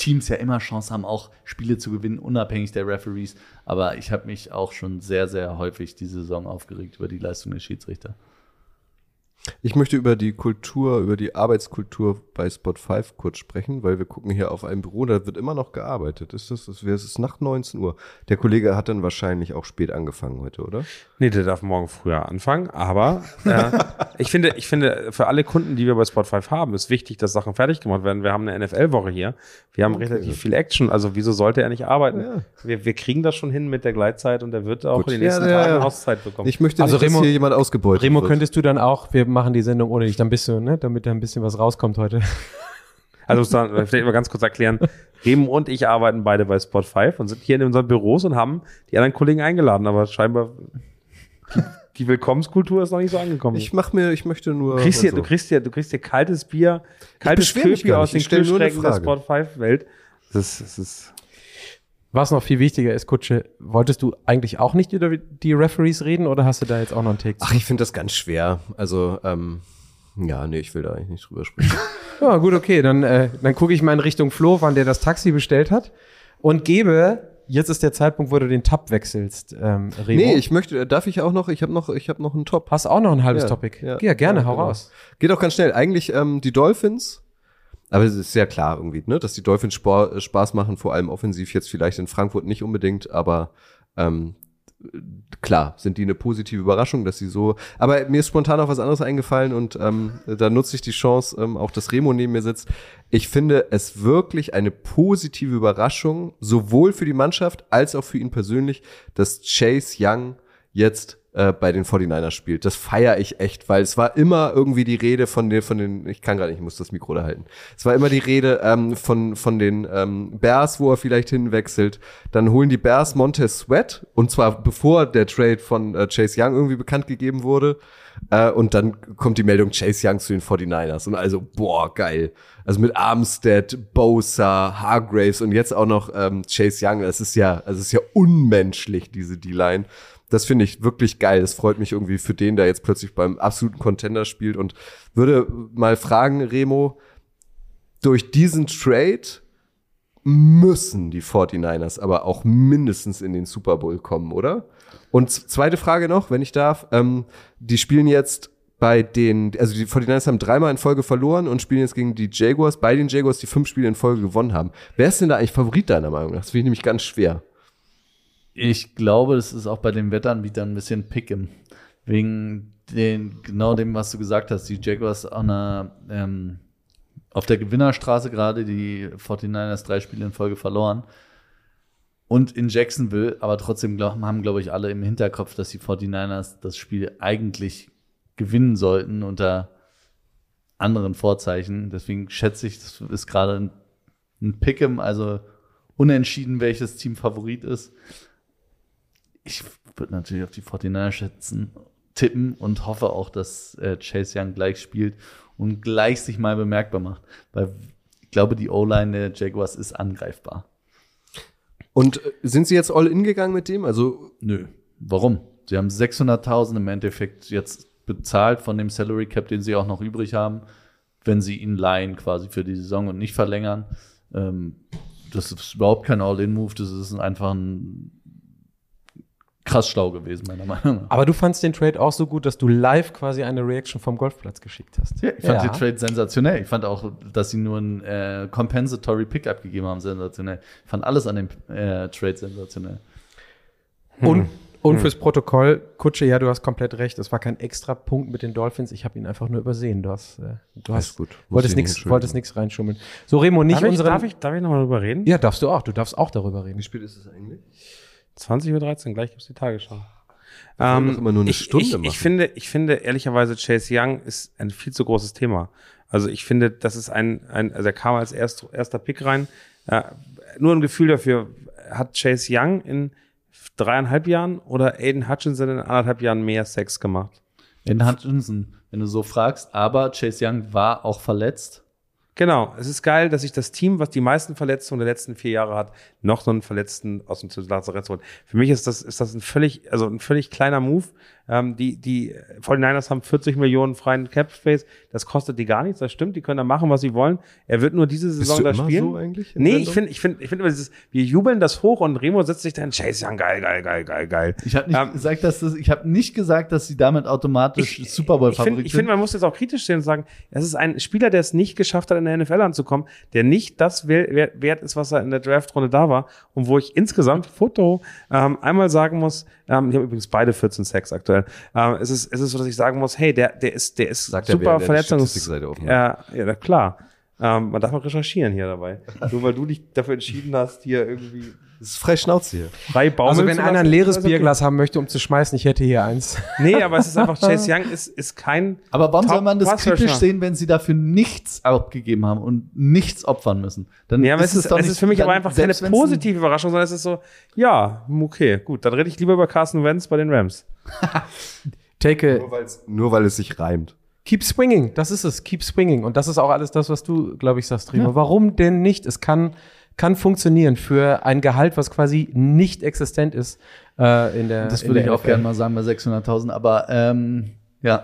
Teams ja immer Chance haben, auch Spiele zu gewinnen, unabhängig der Referees. Aber ich habe mich auch schon sehr, sehr häufig diese Saison aufgeregt über die Leistung der Schiedsrichter. Ich möchte über die Kultur, über die Arbeitskultur bei Spot 5 kurz sprechen, weil wir gucken hier auf ein Büro, da wird immer noch gearbeitet. Ist das, es ist nach 19 Uhr. Der Kollege hat dann wahrscheinlich auch spät angefangen heute, oder? Nee, der darf morgen früher anfangen, aber äh, ich finde, ich finde, für alle Kunden, die wir bei Spot 5 haben, ist wichtig, dass Sachen fertig gemacht werden. Wir haben eine NFL-Woche hier. Wir haben Okay. relativ viel Action, also wieso sollte er nicht arbeiten? Ja. Wir, wir kriegen das schon hin mit der Gleitzeit und er wird auch Gut. in den nächsten Ja, ja, Tagen ja. Auszeit bekommen. Ich möchte Also nicht, dass Remo- hier jemand ausgebeutet Remo, wird. könntest du dann auch, wir machen die Sendung ohne dich, dann bist du, ne, damit da ein bisschen was rauskommt heute. Also muss man vielleicht mal ganz kurz erklären. Remo und ich arbeiten beide bei Spot 5 und sind hier in unseren Büros und haben die anderen Kollegen eingeladen, aber scheinbar die, die Willkommenskultur ist noch nicht so angekommen. Ich mach mir, ich möchte nur. du, kriegst hier, also- du, kriegst hier, du kriegst hier kaltes Bier, kaltes gar aus den Kühlschränken der. Spot 5 Welt. Das, das ist Was noch viel wichtiger ist, Kutsche, wolltest du eigentlich auch nicht über die Referees reden oder hast du da jetzt auch noch einen zu? Ach, ich finde das ganz schwer. Also, ähm, ja, nee, ich will da eigentlich nicht drüber sprechen. Ja, gut, okay. Dann, äh, dann gucke ich mal in Richtung Flo, wann der das Taxi bestellt hat und gebe, jetzt ist der Zeitpunkt, wo du den Tab wechselst, ähm, Remo. nee, ich möchte, darf ich auch noch, ich habe noch, ich habe noch einen Top. Hast auch noch ein halbes Ja, Topic? ja. Ja, gerne, Ja, hau genau. raus. Geht auch ganz schnell. Eigentlich ähm, die Dolphins, aber es ist sehr klar irgendwie, ne, dass die Dolphins Spor Spaß machen, vor allem offensiv jetzt vielleicht in Frankfurt nicht unbedingt, aber ähm, klar, sind die eine positive Überraschung, dass sie so. Aber mir ist spontan auch was anderes eingefallen und ähm, da nutze ich die Chance, ähm, auch dass Remo neben mir sitzt. Ich finde es wirklich eine positive Überraschung, sowohl für die Mannschaft als auch für ihn persönlich, dass Chase Young jetzt äh, bei den 49ers spielt. Das feiere ich echt, weil es war immer irgendwie die Rede von den, von den, ich kann gerade nicht, ich muss das Mikro da halten. Es war immer die Rede ähm, von, von den ähm, Bears, wo er vielleicht hinwechselt. Dann holen die Bears Montez Sweat und zwar bevor der Trade von äh, Chase Young irgendwie bekannt gegeben wurde. Äh, und dann kommt die Meldung Chase Young zu den 49ers. Und also, boah, geil. Also mit Armstead, Bosa, Hargraves und jetzt auch noch ähm, Chase Young. Das ist ja, es ist ja unmenschlich, diese D-Line. Das finde ich wirklich geil. Das freut mich irgendwie für den, der jetzt plötzlich beim absoluten Contender spielt und würde mal fragen, Remo, durch diesen Trade müssen die 49ers aber auch mindestens in den Super Bowl kommen, oder? Und zweite Frage noch, wenn ich darf. Ähm, die spielen jetzt bei den, also die 49ers haben dreimal in Folge verloren und spielen jetzt gegen die Jaguars, bei den Jaguars, die fünf Spiele in Folge gewonnen haben. Wer ist denn da eigentlich Favorit deiner Meinung nach? Das finde ich nämlich ganz schwer. Ich glaube, das ist auch bei den Wettanbietern ein bisschen picken. Wegen den, genau dem, was du gesagt hast. Die Jaguars an einer, ähm, auf der Gewinnerstraße gerade, die 49ers drei Spiele in Folge verloren. Und in Jacksonville, aber trotzdem glaub, haben, glaube ich, alle im Hinterkopf, dass die 49ers das Spiel eigentlich gewinnen sollten unter anderen Vorzeichen. Deswegen schätze ich, das ist gerade ein, ein Pick'em, also unentschieden, welches Team Favorit ist. Ich würde natürlich auf die 49ers schätzen, tippen und hoffe auch, dass äh, Chase Young gleich spielt und gleich sich mal bemerkbar macht. Weil ich glaube, die O-Line der Jaguars ist angreifbar. Und äh, sind sie jetzt all in gegangen mit dem? Also, Nö. Warum? Sie haben 600.000 im Endeffekt jetzt bezahlt von dem Salary Cap, den sie auch noch übrig haben, wenn sie ihn leihen quasi für die Saison und nicht verlängern. Ähm, das ist überhaupt kein All-In-Move, das ist einfach ein krass schlau gewesen, meiner Meinung nach. Aber du fandst den Trade auch so gut, dass du live quasi eine Reaction vom Golfplatz geschickt hast. Ja, ich fand den Trade sensationell. Ich fand auch, dass sie nur ein äh, Compensatory Pickup gegeben haben, sensationell. Ich fand alles an dem äh, Trade sensationell. Und, und fürs Protokoll, Kutsche, ja, du hast komplett recht. Es war kein extra Punkt mit den Dolphins. Ich habe ihn einfach nur übersehen. Du hast, äh, du Alles hast, gut. Wolltest ich nicht nichts, wolltest nichts reinschummeln. So, Remo, nicht Darf ich, unseren. darf ich, darf ich nochmal drüber reden? Ja, darfst du auch. Du darfst auch darüber reden. wie spät ist es eigentlich? 20.13 Uhr, gleich gibt's die Tagesschau. eine ich, Stunde ich, machen. Ich finde, ich finde ehrlicherweise, Chase Young ist ein viel zu großes Thema. Also ich finde, das ist ein, ein also er kam als erst, erster Pick rein. Äh, nur ein Gefühl dafür, hat Chase Young in dreieinhalb Jahren oder Aiden Hutchinson in anderthalb Jahren mehr Sex gemacht? In Hutchinson, wenn du so fragst. Aber Chase Young war auch verletzt. Genau, es ist geil, dass sich das Team, was die meisten Verletzungen der letzten vier Jahre hat, noch so einen Verletzten aus dem Lazarett holt. Für mich ist das, ist das ein völlig, also ein völlig kleiner Move. Ähm, die, die 49ers haben 40 Millionen freien Cap Space. Das kostet die gar nichts. Das stimmt. Die können da machen, was sie wollen. Er wird nur diese Saison du da immer spielen. so eigentlich nee, Sendung? ich finde, ich finde, ich finde wir jubeln das hoch und Remo setzt sich dann, Chase Young, geil, geil, geil, geil, geil. Ich habe nicht Ähm, gesagt, dass das, ich habe nicht gesagt, dass sie damit automatisch Super Bowl ich finde, Favorit ich finde, man muss jetzt auch kritisch sehen und sagen, es ist ein Spieler, der es nicht geschafft hat, in der NFL anzukommen, der nicht das wert ist, was er in der Draftrunde da war und wo ich insgesamt Foto ähm, einmal sagen muss, ähm, ich habe übrigens beide 14 Sacks aktuell. Ähm, es ist es ist so, dass ich sagen muss, hey, der der ist der ist Sagt er, super er die Verletzungs ja, ja, klar. Ähm, man darf auch recherchieren hier dabei. Nur weil du dich dafür entschieden hast, hier irgendwie Das ist frei Schnauze hier. frei baumeln Also, wenn einer ein leeres ist okay. Bierglas haben möchte, um zu schmeißen, ich hätte hier eins. Nee, aber es ist einfach, Chase Young ist, ist kein. Aber warum Top soll man das kritisch sehen, wenn sie dafür nichts abgegeben haben und nichts opfern müssen? Dann Ja, aber es ist, doch es nicht- ist für mich aber einfach keine positive Überraschung, sondern es ist so, ja, okay, gut, dann rede ich lieber über Carson Wentz bei den Rams. Take Nur, weil's- nur weil es sich reimt. Keep swinging, das ist es, keep swinging. Und das ist auch alles das, was du, glaube ich, sagst, Remo. Warum denn nicht? Es kann kann funktionieren für ein Gehalt, was quasi nicht existent ist äh, in der Das würde ich auch gerne mal sagen bei 600.000, aber ähm, ja.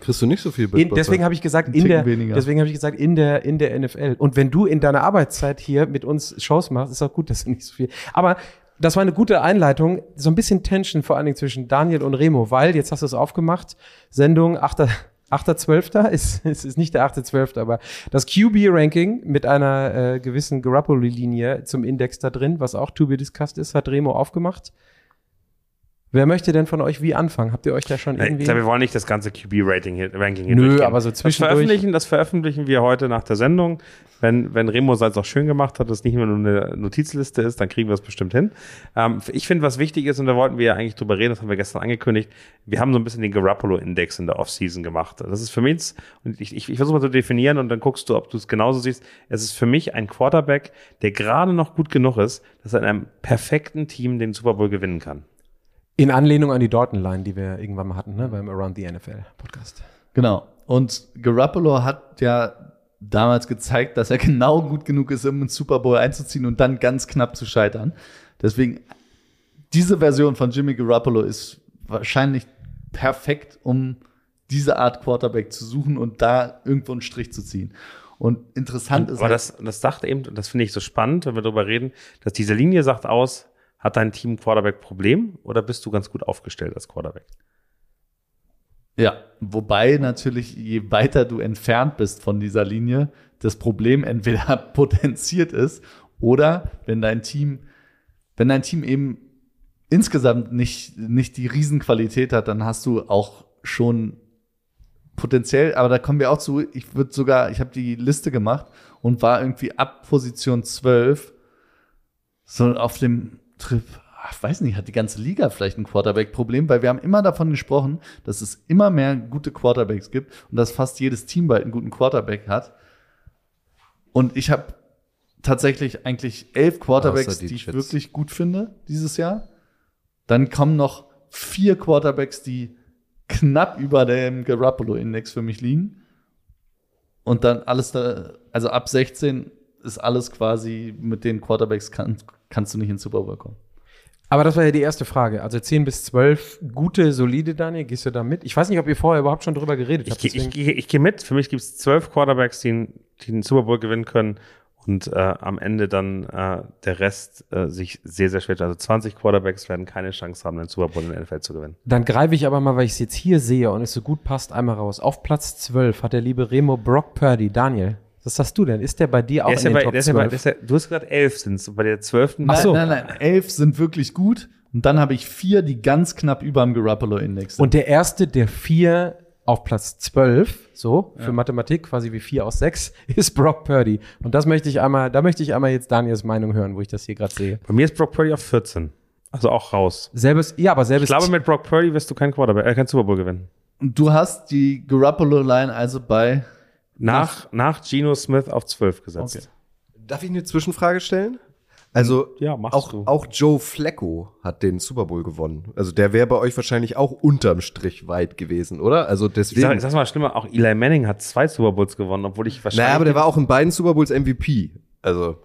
Kriegst du nicht so viel In, deswegen habe ich gesagt, in der, weniger. deswegen habe ich gesagt, in der, in der NFL. Und wenn du in deiner Arbeitszeit hier mit uns Shows machst, ist auch gut, dass du nicht so viel. Aber das war eine gute Einleitung. So ein bisschen Tension vor allen Dingen zwischen Daniel und Remo, weil, jetzt hast du es aufgemacht, Sendung 8. 8.12. ist, ist, ist nicht der 8.12., aber das QB-Ranking mit einer äh, gewissen Garoppolo-Linie zum Index da drin, was auch to be discussed ist, hat Remo aufgemacht. Wer möchte denn von euch wie anfangen? Habt ihr euch da schon irgendwie... glaube, wir wollen nicht das ganze QB-Rating hier, Ranking hier Nö, durchgehen. aber so das zwischendurch- veröffentlichen, das veröffentlichen wir heute nach der Sendung. Wenn, wenn Remo es auch schön gemacht hat, dass es nicht nur eine Notizliste ist, dann kriegen wir es bestimmt hin. Ähm, ich finde, was wichtig ist, und da wollten wir ja eigentlich drüber reden, das haben wir gestern angekündigt, wir haben so ein bisschen den Garoppolo-Index in der Offseason gemacht. Das ist für mich, und ich, ich, ich versuche mal zu definieren und dann guckst du, ob du es genauso siehst. Es ist für mich ein Quarterback, der gerade noch gut genug ist, dass er in einem perfekten Team den Super Bowl gewinnen kann. In Anlehnung an die Dorton-Line, die wir irgendwann mal hatten, ne, beim Around the NFL Podcast. Genau. Und Garoppolo hat ja damals gezeigt, dass er genau gut genug ist, um ins Super Bowl einzuziehen und dann ganz knapp zu scheitern. Deswegen, diese Version von Jimmy Garoppolo ist wahrscheinlich perfekt, um diese Art Quarterback zu suchen und da irgendwo einen Strich zu ziehen. Und interessant ist Aber halt- das, das sagt eben, und das finde ich so spannend, wenn wir darüber reden, dass diese Linie sagt aus, hat dein Team Quarterback Problem oder bist du ganz gut aufgestellt als Quarterback? Ja, wobei natürlich, je weiter du entfernt bist von dieser Linie, das Problem entweder potenziert ist oder wenn dein Team, wenn dein Team eben insgesamt nicht, nicht die Riesenqualität hat, dann hast du auch schon potenziell, aber da kommen wir auch zu, ich würde sogar, ich habe die Liste gemacht und war irgendwie ab Position 12 so auf dem Trip, ach, ich weiß nicht, hat die ganze Liga vielleicht ein Quarterback-Problem, weil wir haben immer davon gesprochen, dass es immer mehr gute Quarterbacks gibt und dass fast jedes Team bald einen guten Quarterback hat. Und ich habe tatsächlich eigentlich elf Quarterbacks, die die ich wirklich gut finde dieses Jahr. Dann kommen noch vier Quarterbacks, die knapp über dem Garoppolo-Index für mich liegen. Und dann alles da, also ab 16 ist alles quasi mit den Quarterbacks kann, kannst du nicht ins Super Bowl kommen. Aber das war ja die erste Frage. Also 10 bis 12, gute, solide, Daniel, gehst du da mit? Ich weiß nicht, ob ihr vorher überhaupt schon drüber geredet Ich, habt. ich, deswegen- ich, ich gehe mit. Für mich gibt es zwölf Quarterbacks, die, den- die den Super Bowl gewinnen können und äh, am Ende dann äh, der Rest äh, sich sehr, sehr schwer. Also 20 Quarterbacks werden keine Chance haben, den Super Bowl in der NFL zu gewinnen. Dann greife ich aber mal, weil ich es jetzt hier sehe und es so gut passt, einmal raus. Auf Platz 12 hat der liebe Remo Brock Purdy. Daniel, was sagst du denn? Ist der bei dir auch Der in ja den bei, Top der ist ja bei, 12? der ja, du hast gesagt, elf sind es. Bei der zwölften. Ach so. Nein, nein, nein. Elf sind wirklich gut. Und dann habe ich vier, die ganz knapp über dem Garoppolo-Index sind. Und der erste der vier auf Platz 12, so, für Mathematik quasi wie vier aus sechs, ist Brock Purdy. Und das möchte ich einmal, da möchte ich einmal jetzt Daniels Meinung hören, wo ich das hier gerade sehe. Bei mir ist Brock Purdy auf 14. Also auch raus. Selbes, ja, aber selbes Ich glaube, mit Brock Purdy wirst du keinen Quarterback, äh, keinen Super Bowl gewinnen. Und du hast die Garoppolo-Line also bei Nach, nach Geno Smith auf 12 gesetzt. Okay. Darf ich eine Zwischenfrage stellen? Also Ja, machst auch, du. auch Joe Flacco hat den Super Bowl gewonnen. Also der wäre bei euch wahrscheinlich auch unterm Strich weit gewesen, oder? Also Ich deswegen. sag, ich sag's mal schlimmer, auch Eli Manning hat zwei Super Bowls gewonnen, obwohl ich wahrscheinlich. naja, aber der war auch in beiden Super Bowls MVP. Also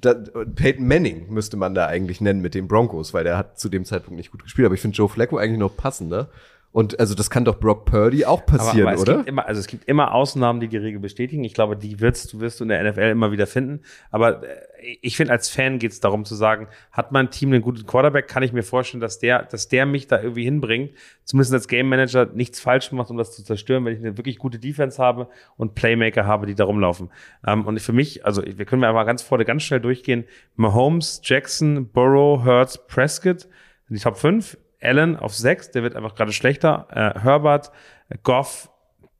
da, Peyton Manning müsste man da eigentlich nennen mit den Broncos, weil der hat zu dem Zeitpunkt nicht gut gespielt. Aber ich finde Joe Flacco eigentlich noch passender. Und also das kann doch Brock Purdy auch passieren, aber, aber es oder? Gibt immer, also es gibt immer Ausnahmen, die die Regel bestätigen. Ich glaube, die wirst du, wirst du in der NFL immer wieder finden. Aber äh, ich finde, als Fan geht es darum zu sagen, hat mein Team einen guten Quarterback, kann ich mir vorstellen, dass der, dass der mich da irgendwie hinbringt. Zumindest als Game Manager nichts falsch macht, um das zu zerstören, wenn ich eine wirklich gute Defense habe und Playmaker habe, die da rumlaufen. Ähm, und für mich, also wir können mal ganz vorne ganz schnell durchgehen. Mahomes, Jackson, Burrow, Hurts, Prescott, die Top 5. Allen auf 6, der wird einfach gerade schlechter. Äh, Herbert, Goff,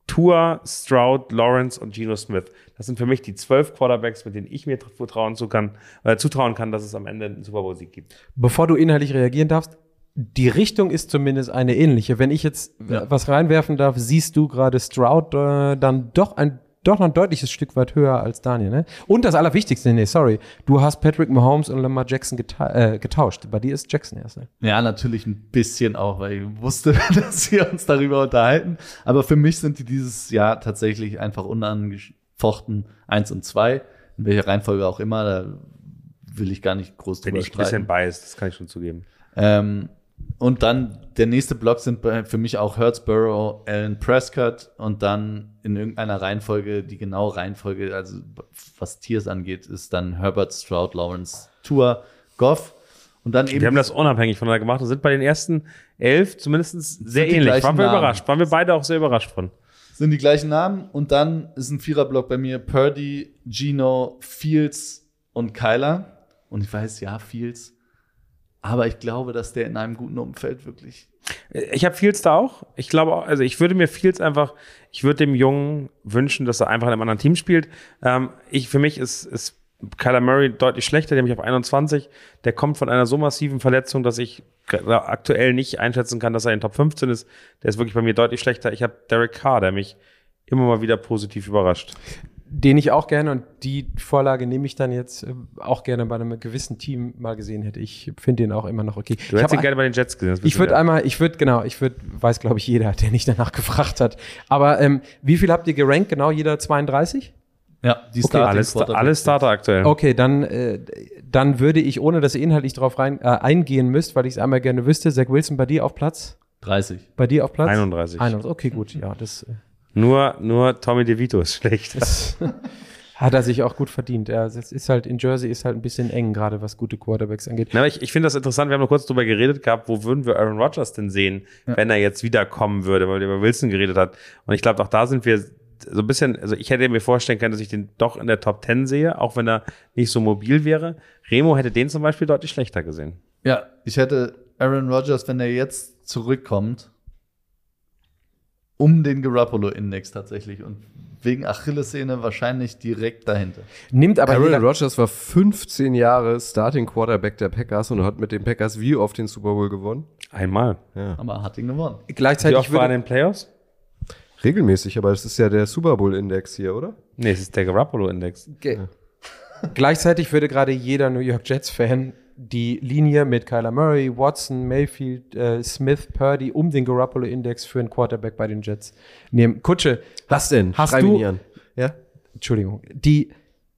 Tua, Stroud, Lawrence und Geno Smith. Das sind für mich die zwölf Quarterbacks, mit denen ich mir zutrauen, zu kann, äh, zutrauen kann, dass es am Ende einen Super Bowl-Sieg gibt. Bevor du inhaltlich reagieren darfst, die Richtung ist zumindest eine ähnliche. Wenn ich jetzt Ja. was reinwerfen darf, siehst du gerade Stroud äh, dann doch ein doch noch ein deutliches Stück weit höher als Daniel, ne? Und das Allerwichtigste, nee, sorry, du hast Patrick Mahomes und Lamar Jackson geta äh, getauscht. Bei dir ist Jackson erst, ne? Ja, natürlich ein bisschen auch, weil ich wusste, dass wir uns darüber unterhalten. Aber für mich sind die dieses Jahr tatsächlich einfach unangefochten eins und zwei In welcher Reihenfolge auch immer. Da will ich gar nicht groß Bin drüber ich ein bisschen streiten. biased, das kann ich schon zugeben. Ähm, und dann der nächste Block sind für mich auch Hurtsborough, Alan Prescott und dann in irgendeiner Reihenfolge, die genaue Reihenfolge, also was Tiers angeht, ist dann Herbert, Stroud, Lawrence, Tour, Goff und dann eben Wir haben das unabhängig voneinander gemacht und sind bei den ersten elf zumindest sehr ähnlich. Waren wir Namen. überrascht. Waren wir beide auch sehr überrascht von. sind die gleichen Namen und dann ist ein Viererblock bei mir Purdy, Gino, Fields und Kyler und ich weiß, ja, Fields, aber ich glaube, dass der in einem guten Umfeld wirklich Ich habe Fields da auch. Ich glaube also ich würde mir Fields einfach, ich würde dem Jungen wünschen, dass er einfach in einem anderen Team spielt. Ähm, ich, für mich ist, ist Kyler Murray deutlich schlechter, mich auf 21. Der kommt von einer so massiven Verletzung, dass ich aktuell nicht einschätzen kann, dass er in Top 15 ist. Der ist wirklich bei mir deutlich schlechter. Ich habe Derek Carr, der mich immer mal wieder positiv überrascht. Den ich auch gerne und die Vorlage nehme ich dann jetzt äh, auch gerne bei einem gewissen Team mal gesehen hätte. Ich finde den auch immer noch okay. Du ich hättest ihn gerne bei den Jets gesehen. Ich würde einmal, ich würde, genau, ich würde, weiß glaube ich jeder, der nicht danach gefragt hat. Aber ähm, wie viel habt ihr gerankt? Genau, jeder 32? ja, die Okay, Starting alles, alles Starter aktuell. Okay, dann, äh, dann würde ich, ohne dass ihr inhaltlich darauf rein, äh, eingehen müsst, weil ich es einmal gerne wüsste, Zach Wilson bei dir auf Platz? 30. Bei dir auf Platz? 31. 31. Okay, gut, ja, das, äh, Nur, nur Tommy DeVito ist schlecht. hat er sich auch gut verdient. Ja, es ist halt, in Jersey ist halt ein bisschen eng, gerade was gute Quarterbacks angeht. Na, aber ich, ich finde das interessant, wir haben noch kurz drüber geredet gehabt, wo würden wir Aaron Rodgers denn sehen, wenn er jetzt wiederkommen würde, weil wir über Wilson geredet hat. Und ich glaube, auch da sind wir so ein bisschen, also ich hätte mir vorstellen können, dass ich den doch in der Top 10 sehe, auch wenn er nicht so mobil wäre. Remo hätte den zum Beispiel deutlich schlechter gesehen. Ja, ich hätte Aaron Rodgers, wenn er jetzt zurückkommt, um den Garoppolo-Index tatsächlich und wegen Achillessehne wahrscheinlich direkt dahinter. Nimmt aber Aaron Rodgers war 15 Jahre Starting Quarterback der Packers und hat mit den Packers wie oft den Super Bowl gewonnen? Einmal. Ja. Aber hat ihn gewonnen. Wie gleichzeitig oft war er in den Playoffs? Regelmäßig, aber das ist ja der Super Bowl Index hier, oder? Nee, es ist der Garoppolo-Index. Ge- Gleichzeitig würde gerade jeder New York Jets-Fan die Linie mit Kyler Murray, Watson, Mayfield, äh, Smith, Purdy um den Garoppolo-Index für einen Quarterback bei den Jets nehmen. Kutsche, Was denn? Hast Schreib du-. Ja? Entschuldigung, die,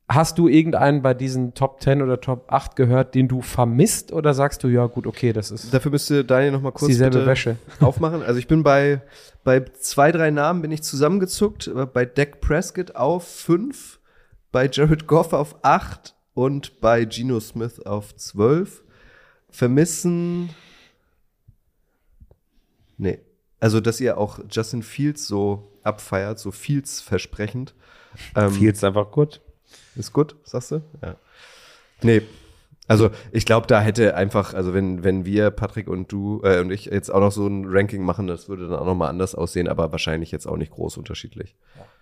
hast du irgendeinen bei diesen Top 10 oder Top 8 gehört, den du vermisst oder sagst du, ja gut, okay, das ist, Dafür müsste Daniel noch mal kurz dieselbe Wäsche. aufmachen. Also ich bin bei, bei zwei, drei Namen bin ich zusammengezuckt. Bei Dak Prescott auf fünf, bei Jared Goff auf acht und bei Geno Smith auf zwölf. Vermissen. Nee. Also, dass ihr auch Justin Fields so abfeiert, so Fields versprechend. Ähm, Fields einfach gut. Ist gut, sagst du? Ja. Nee. Also ich glaube, da hätte einfach, also wenn, wenn wir, Patrick und du äh, und ich jetzt auch noch so ein Ranking machen, das würde dann auch nochmal anders aussehen, aber wahrscheinlich jetzt auch nicht groß unterschiedlich.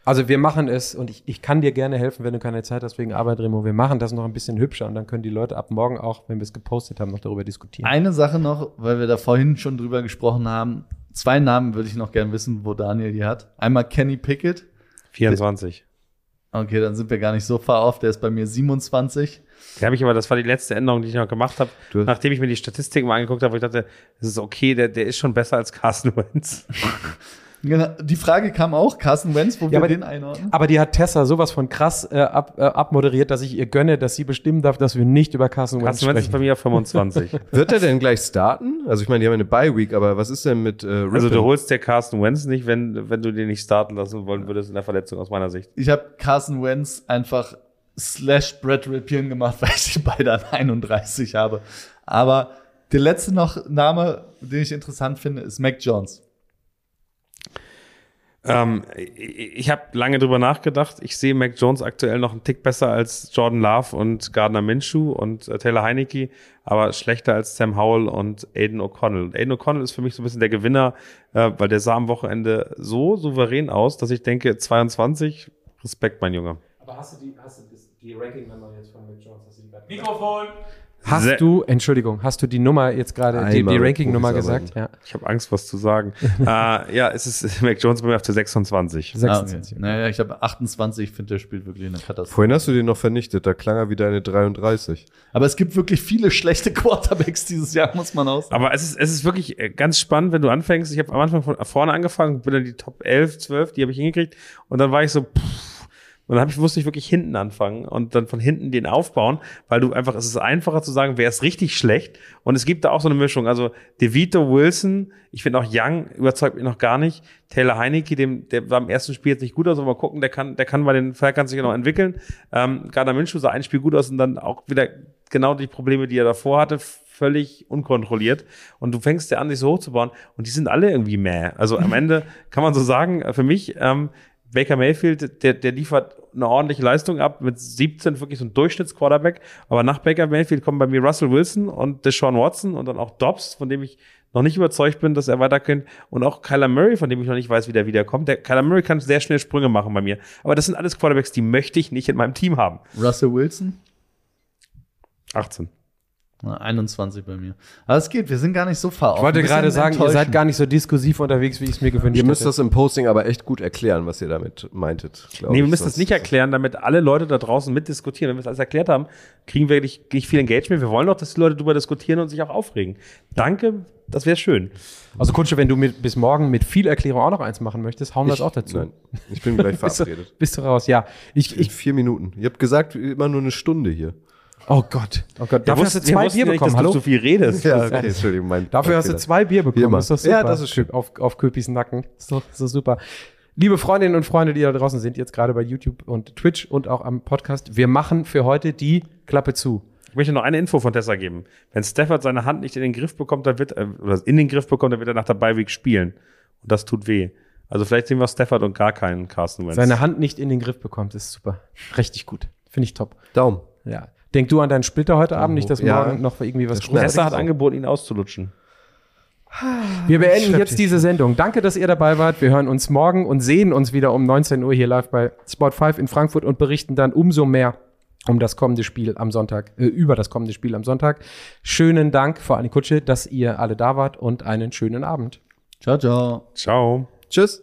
Also wir machen es und ich, ich kann dir gerne helfen, wenn du keine Zeit hast wegen Arbeit, Remo. Wir machen das noch ein bisschen hübscher und dann können die Leute ab morgen auch, wenn wir es gepostet haben, noch darüber diskutieren. Eine Sache noch, weil wir da vorhin schon drüber gesprochen haben. Zwei Namen würde ich noch gern wissen, wo Daniel die hat. Einmal Kenny Pickett. 24. Okay, dann sind wir gar nicht so far off. Der ist bei mir 27. Die habe ich aber, das war die letzte Änderung, die ich noch gemacht habe, Du hast- nachdem ich mir die Statistiken mal angeguckt habe, wo ich dachte, das ist okay, der, der ist schon besser als Carsten Wentz. Genau, Die Frage kam auch, Carson Wentz, wo Ja, wir aber- den einordnen. Aber die hat Tessa sowas von krass äh, ab, äh, abmoderiert, dass ich ihr gönne, dass sie bestimmen darf, dass wir nicht über Carson Wentz Carsten Wentz ist bei sprechen. mir auf 25. Wird er denn gleich starten? Also ich meine, die haben eine Bye-Week, aber was ist denn mit äh, Rippon? also du holst dir Carsten Wentz nicht, wenn, wenn du den nicht starten lassen wollen würdest in der Verletzung aus meiner Sicht. Ich habe Carson Wentz einfach slash Brad Ripien gemacht, weil ich die beide an 31 habe. Aber der letzte noch Name, den ich interessant finde, ist Mac Jones. Ähm, ich habe lange drüber nachgedacht. Ich sehe Mac Jones aktuell noch einen Tick besser als Jordan Love und Gardner Minshew und äh, Taylor Heineke, aber schlechter als Sam Howell und Aiden O'Connell. Aiden O'Connell ist für mich so ein bisschen der Gewinner, äh, weil der sah am Wochenende so souverän aus, dass ich denke, 22, Respekt, mein Junge. Aber hast du die, hast du die Ranking-Nummer jetzt von Mac Jones? Hast du die gerade Mikrofon. Hast du, Entschuldigung, hast du die Nummer jetzt gerade, die, die Ranking-Nummer gesagt? Ja. Ich habe Angst, was zu sagen. äh, ja, es ist Mac Jones bei mir auf der 26. Ah, 26. okay. Naja, ich habe 28, ich finde, der spielt wirklich eine Katastrophe. Vorhin hast du den noch vernichtet, da klang er wie deine 33. Aber es gibt wirklich viele schlechte Quarterbacks dieses Jahr, muss man aus. Aber es ist, es ist wirklich äh, ganz spannend, wenn du anfängst. Ich habe am Anfang von vorne angefangen, bin dann die Top 11, 12, die habe ich hingekriegt. Und dann war ich so, pff, Und dann hab ich, musste ich wirklich hinten anfangen und dann von hinten den aufbauen, weil du einfach, es ist einfacher zu sagen, wer ist richtig schlecht. Und es gibt da auch so eine Mischung. Also DeVito, Wilson, ich finde auch Young, überzeugt mich noch gar nicht. Taylor Heineke, dem, der war im ersten Spiel jetzt nicht gut aus, aber mal gucken, der kann, der kann bei den Falcons sich noch entwickeln. Ähm, Gardner Minshew sah ein Spiel gut aus und dann auch wieder genau die Probleme, die er davor hatte, völlig unkontrolliert. Und du fängst ja an, dich so hochzubauen und die sind alle irgendwie mäh. Also am Ende kann man so sagen, äh, für mich, ähm, Baker Mayfield, der, der liefert eine ordentliche Leistung ab mit 17, wirklich so ein Durchschnittsquarterback. Aber nach Baker Mayfield kommen bei mir Russell Wilson und Deshaun Watson und dann auch Dobbs, von dem ich noch nicht überzeugt bin, dass er weiterkennt. Und auch Kyler Murray, von dem ich noch nicht weiß, wie der wiederkommt. Der Kyler Murray kann sehr schnell Sprünge machen bei mir. Aber das sind alles Quarterbacks, die möchte ich nicht in meinem Team haben. Russell Wilson? 18. Na, 21 bei mir. Aber es geht, wir sind gar nicht so far Ich wollte gerade sagen, ihr seid gar nicht so diskursiv unterwegs, wie ich es mir gewünscht Ihr müsst hätte. das im Posting aber echt gut erklären, was ihr damit meintet. Nee, wir müssen das nicht erklären, damit alle Leute da draußen mitdiskutieren. Wenn wir das alles erklärt haben, kriegen wir nicht, nicht viel Engagement. Wir wollen doch, dass die Leute darüber diskutieren und sich auch aufregen. Danke, das wäre schön. Also Kutsche, wenn du mit, bis morgen mit viel Erklärung auch noch eins machen möchtest, hauen wir das auch dazu. Nein, ich bin gleich Bist du, verabredet. bist du raus? Ja. Ich, In ich, vier Minuten. Ihr habt gesagt, immer nur eine Stunde hier. Oh Gott. Oh Gott. Dafür hast du zwei Bier bekommen. dass Hallo? du so viel redest. Ja, okay, Entschuldigung. Mein, Dafür hast du zwei Bier bekommen. Ist doch super. Ja, das ist schön. Auf, auf Köpis Nacken. Ist doch, ist doch super. Liebe Freundinnen und Freunde, die da draußen sind, jetzt gerade bei YouTube und Twitch und auch am Podcast, wir machen für heute die Klappe zu. Ich möchte noch eine Info von Tessa geben. Wenn Stafford seine Hand nicht in den Griff bekommt, dann wird er, oder in den Griff bekommt, dann wird er nach der Beiweg spielen. Und das tut weh. Also vielleicht sehen wir Stafford und gar keinen Carsten Wentz. Seine Hand nicht in den Griff bekommt, ist super. Richtig gut. Finde ich top. Daumen. Ja. Denk du an deinen Splitter heute Abend, nicht, dass Ja. morgen noch irgendwie was schmerzt. Tessa hat angeboten, ihn auszulutschen. Wir beenden jetzt diese Sendung. Danke, dass ihr dabei wart. Wir hören uns morgen und sehen uns wieder um 19 Uhr hier live bei Sport 5 in Frankfurt und berichten dann umso mehr um das kommende Spiel am Sonntag, äh, über das kommende Spiel am Sonntag. Schönen Dank, vor allem Kutsche, dass ihr alle da wart und einen schönen Abend. Ciao, ciao. Ciao. Tschüss.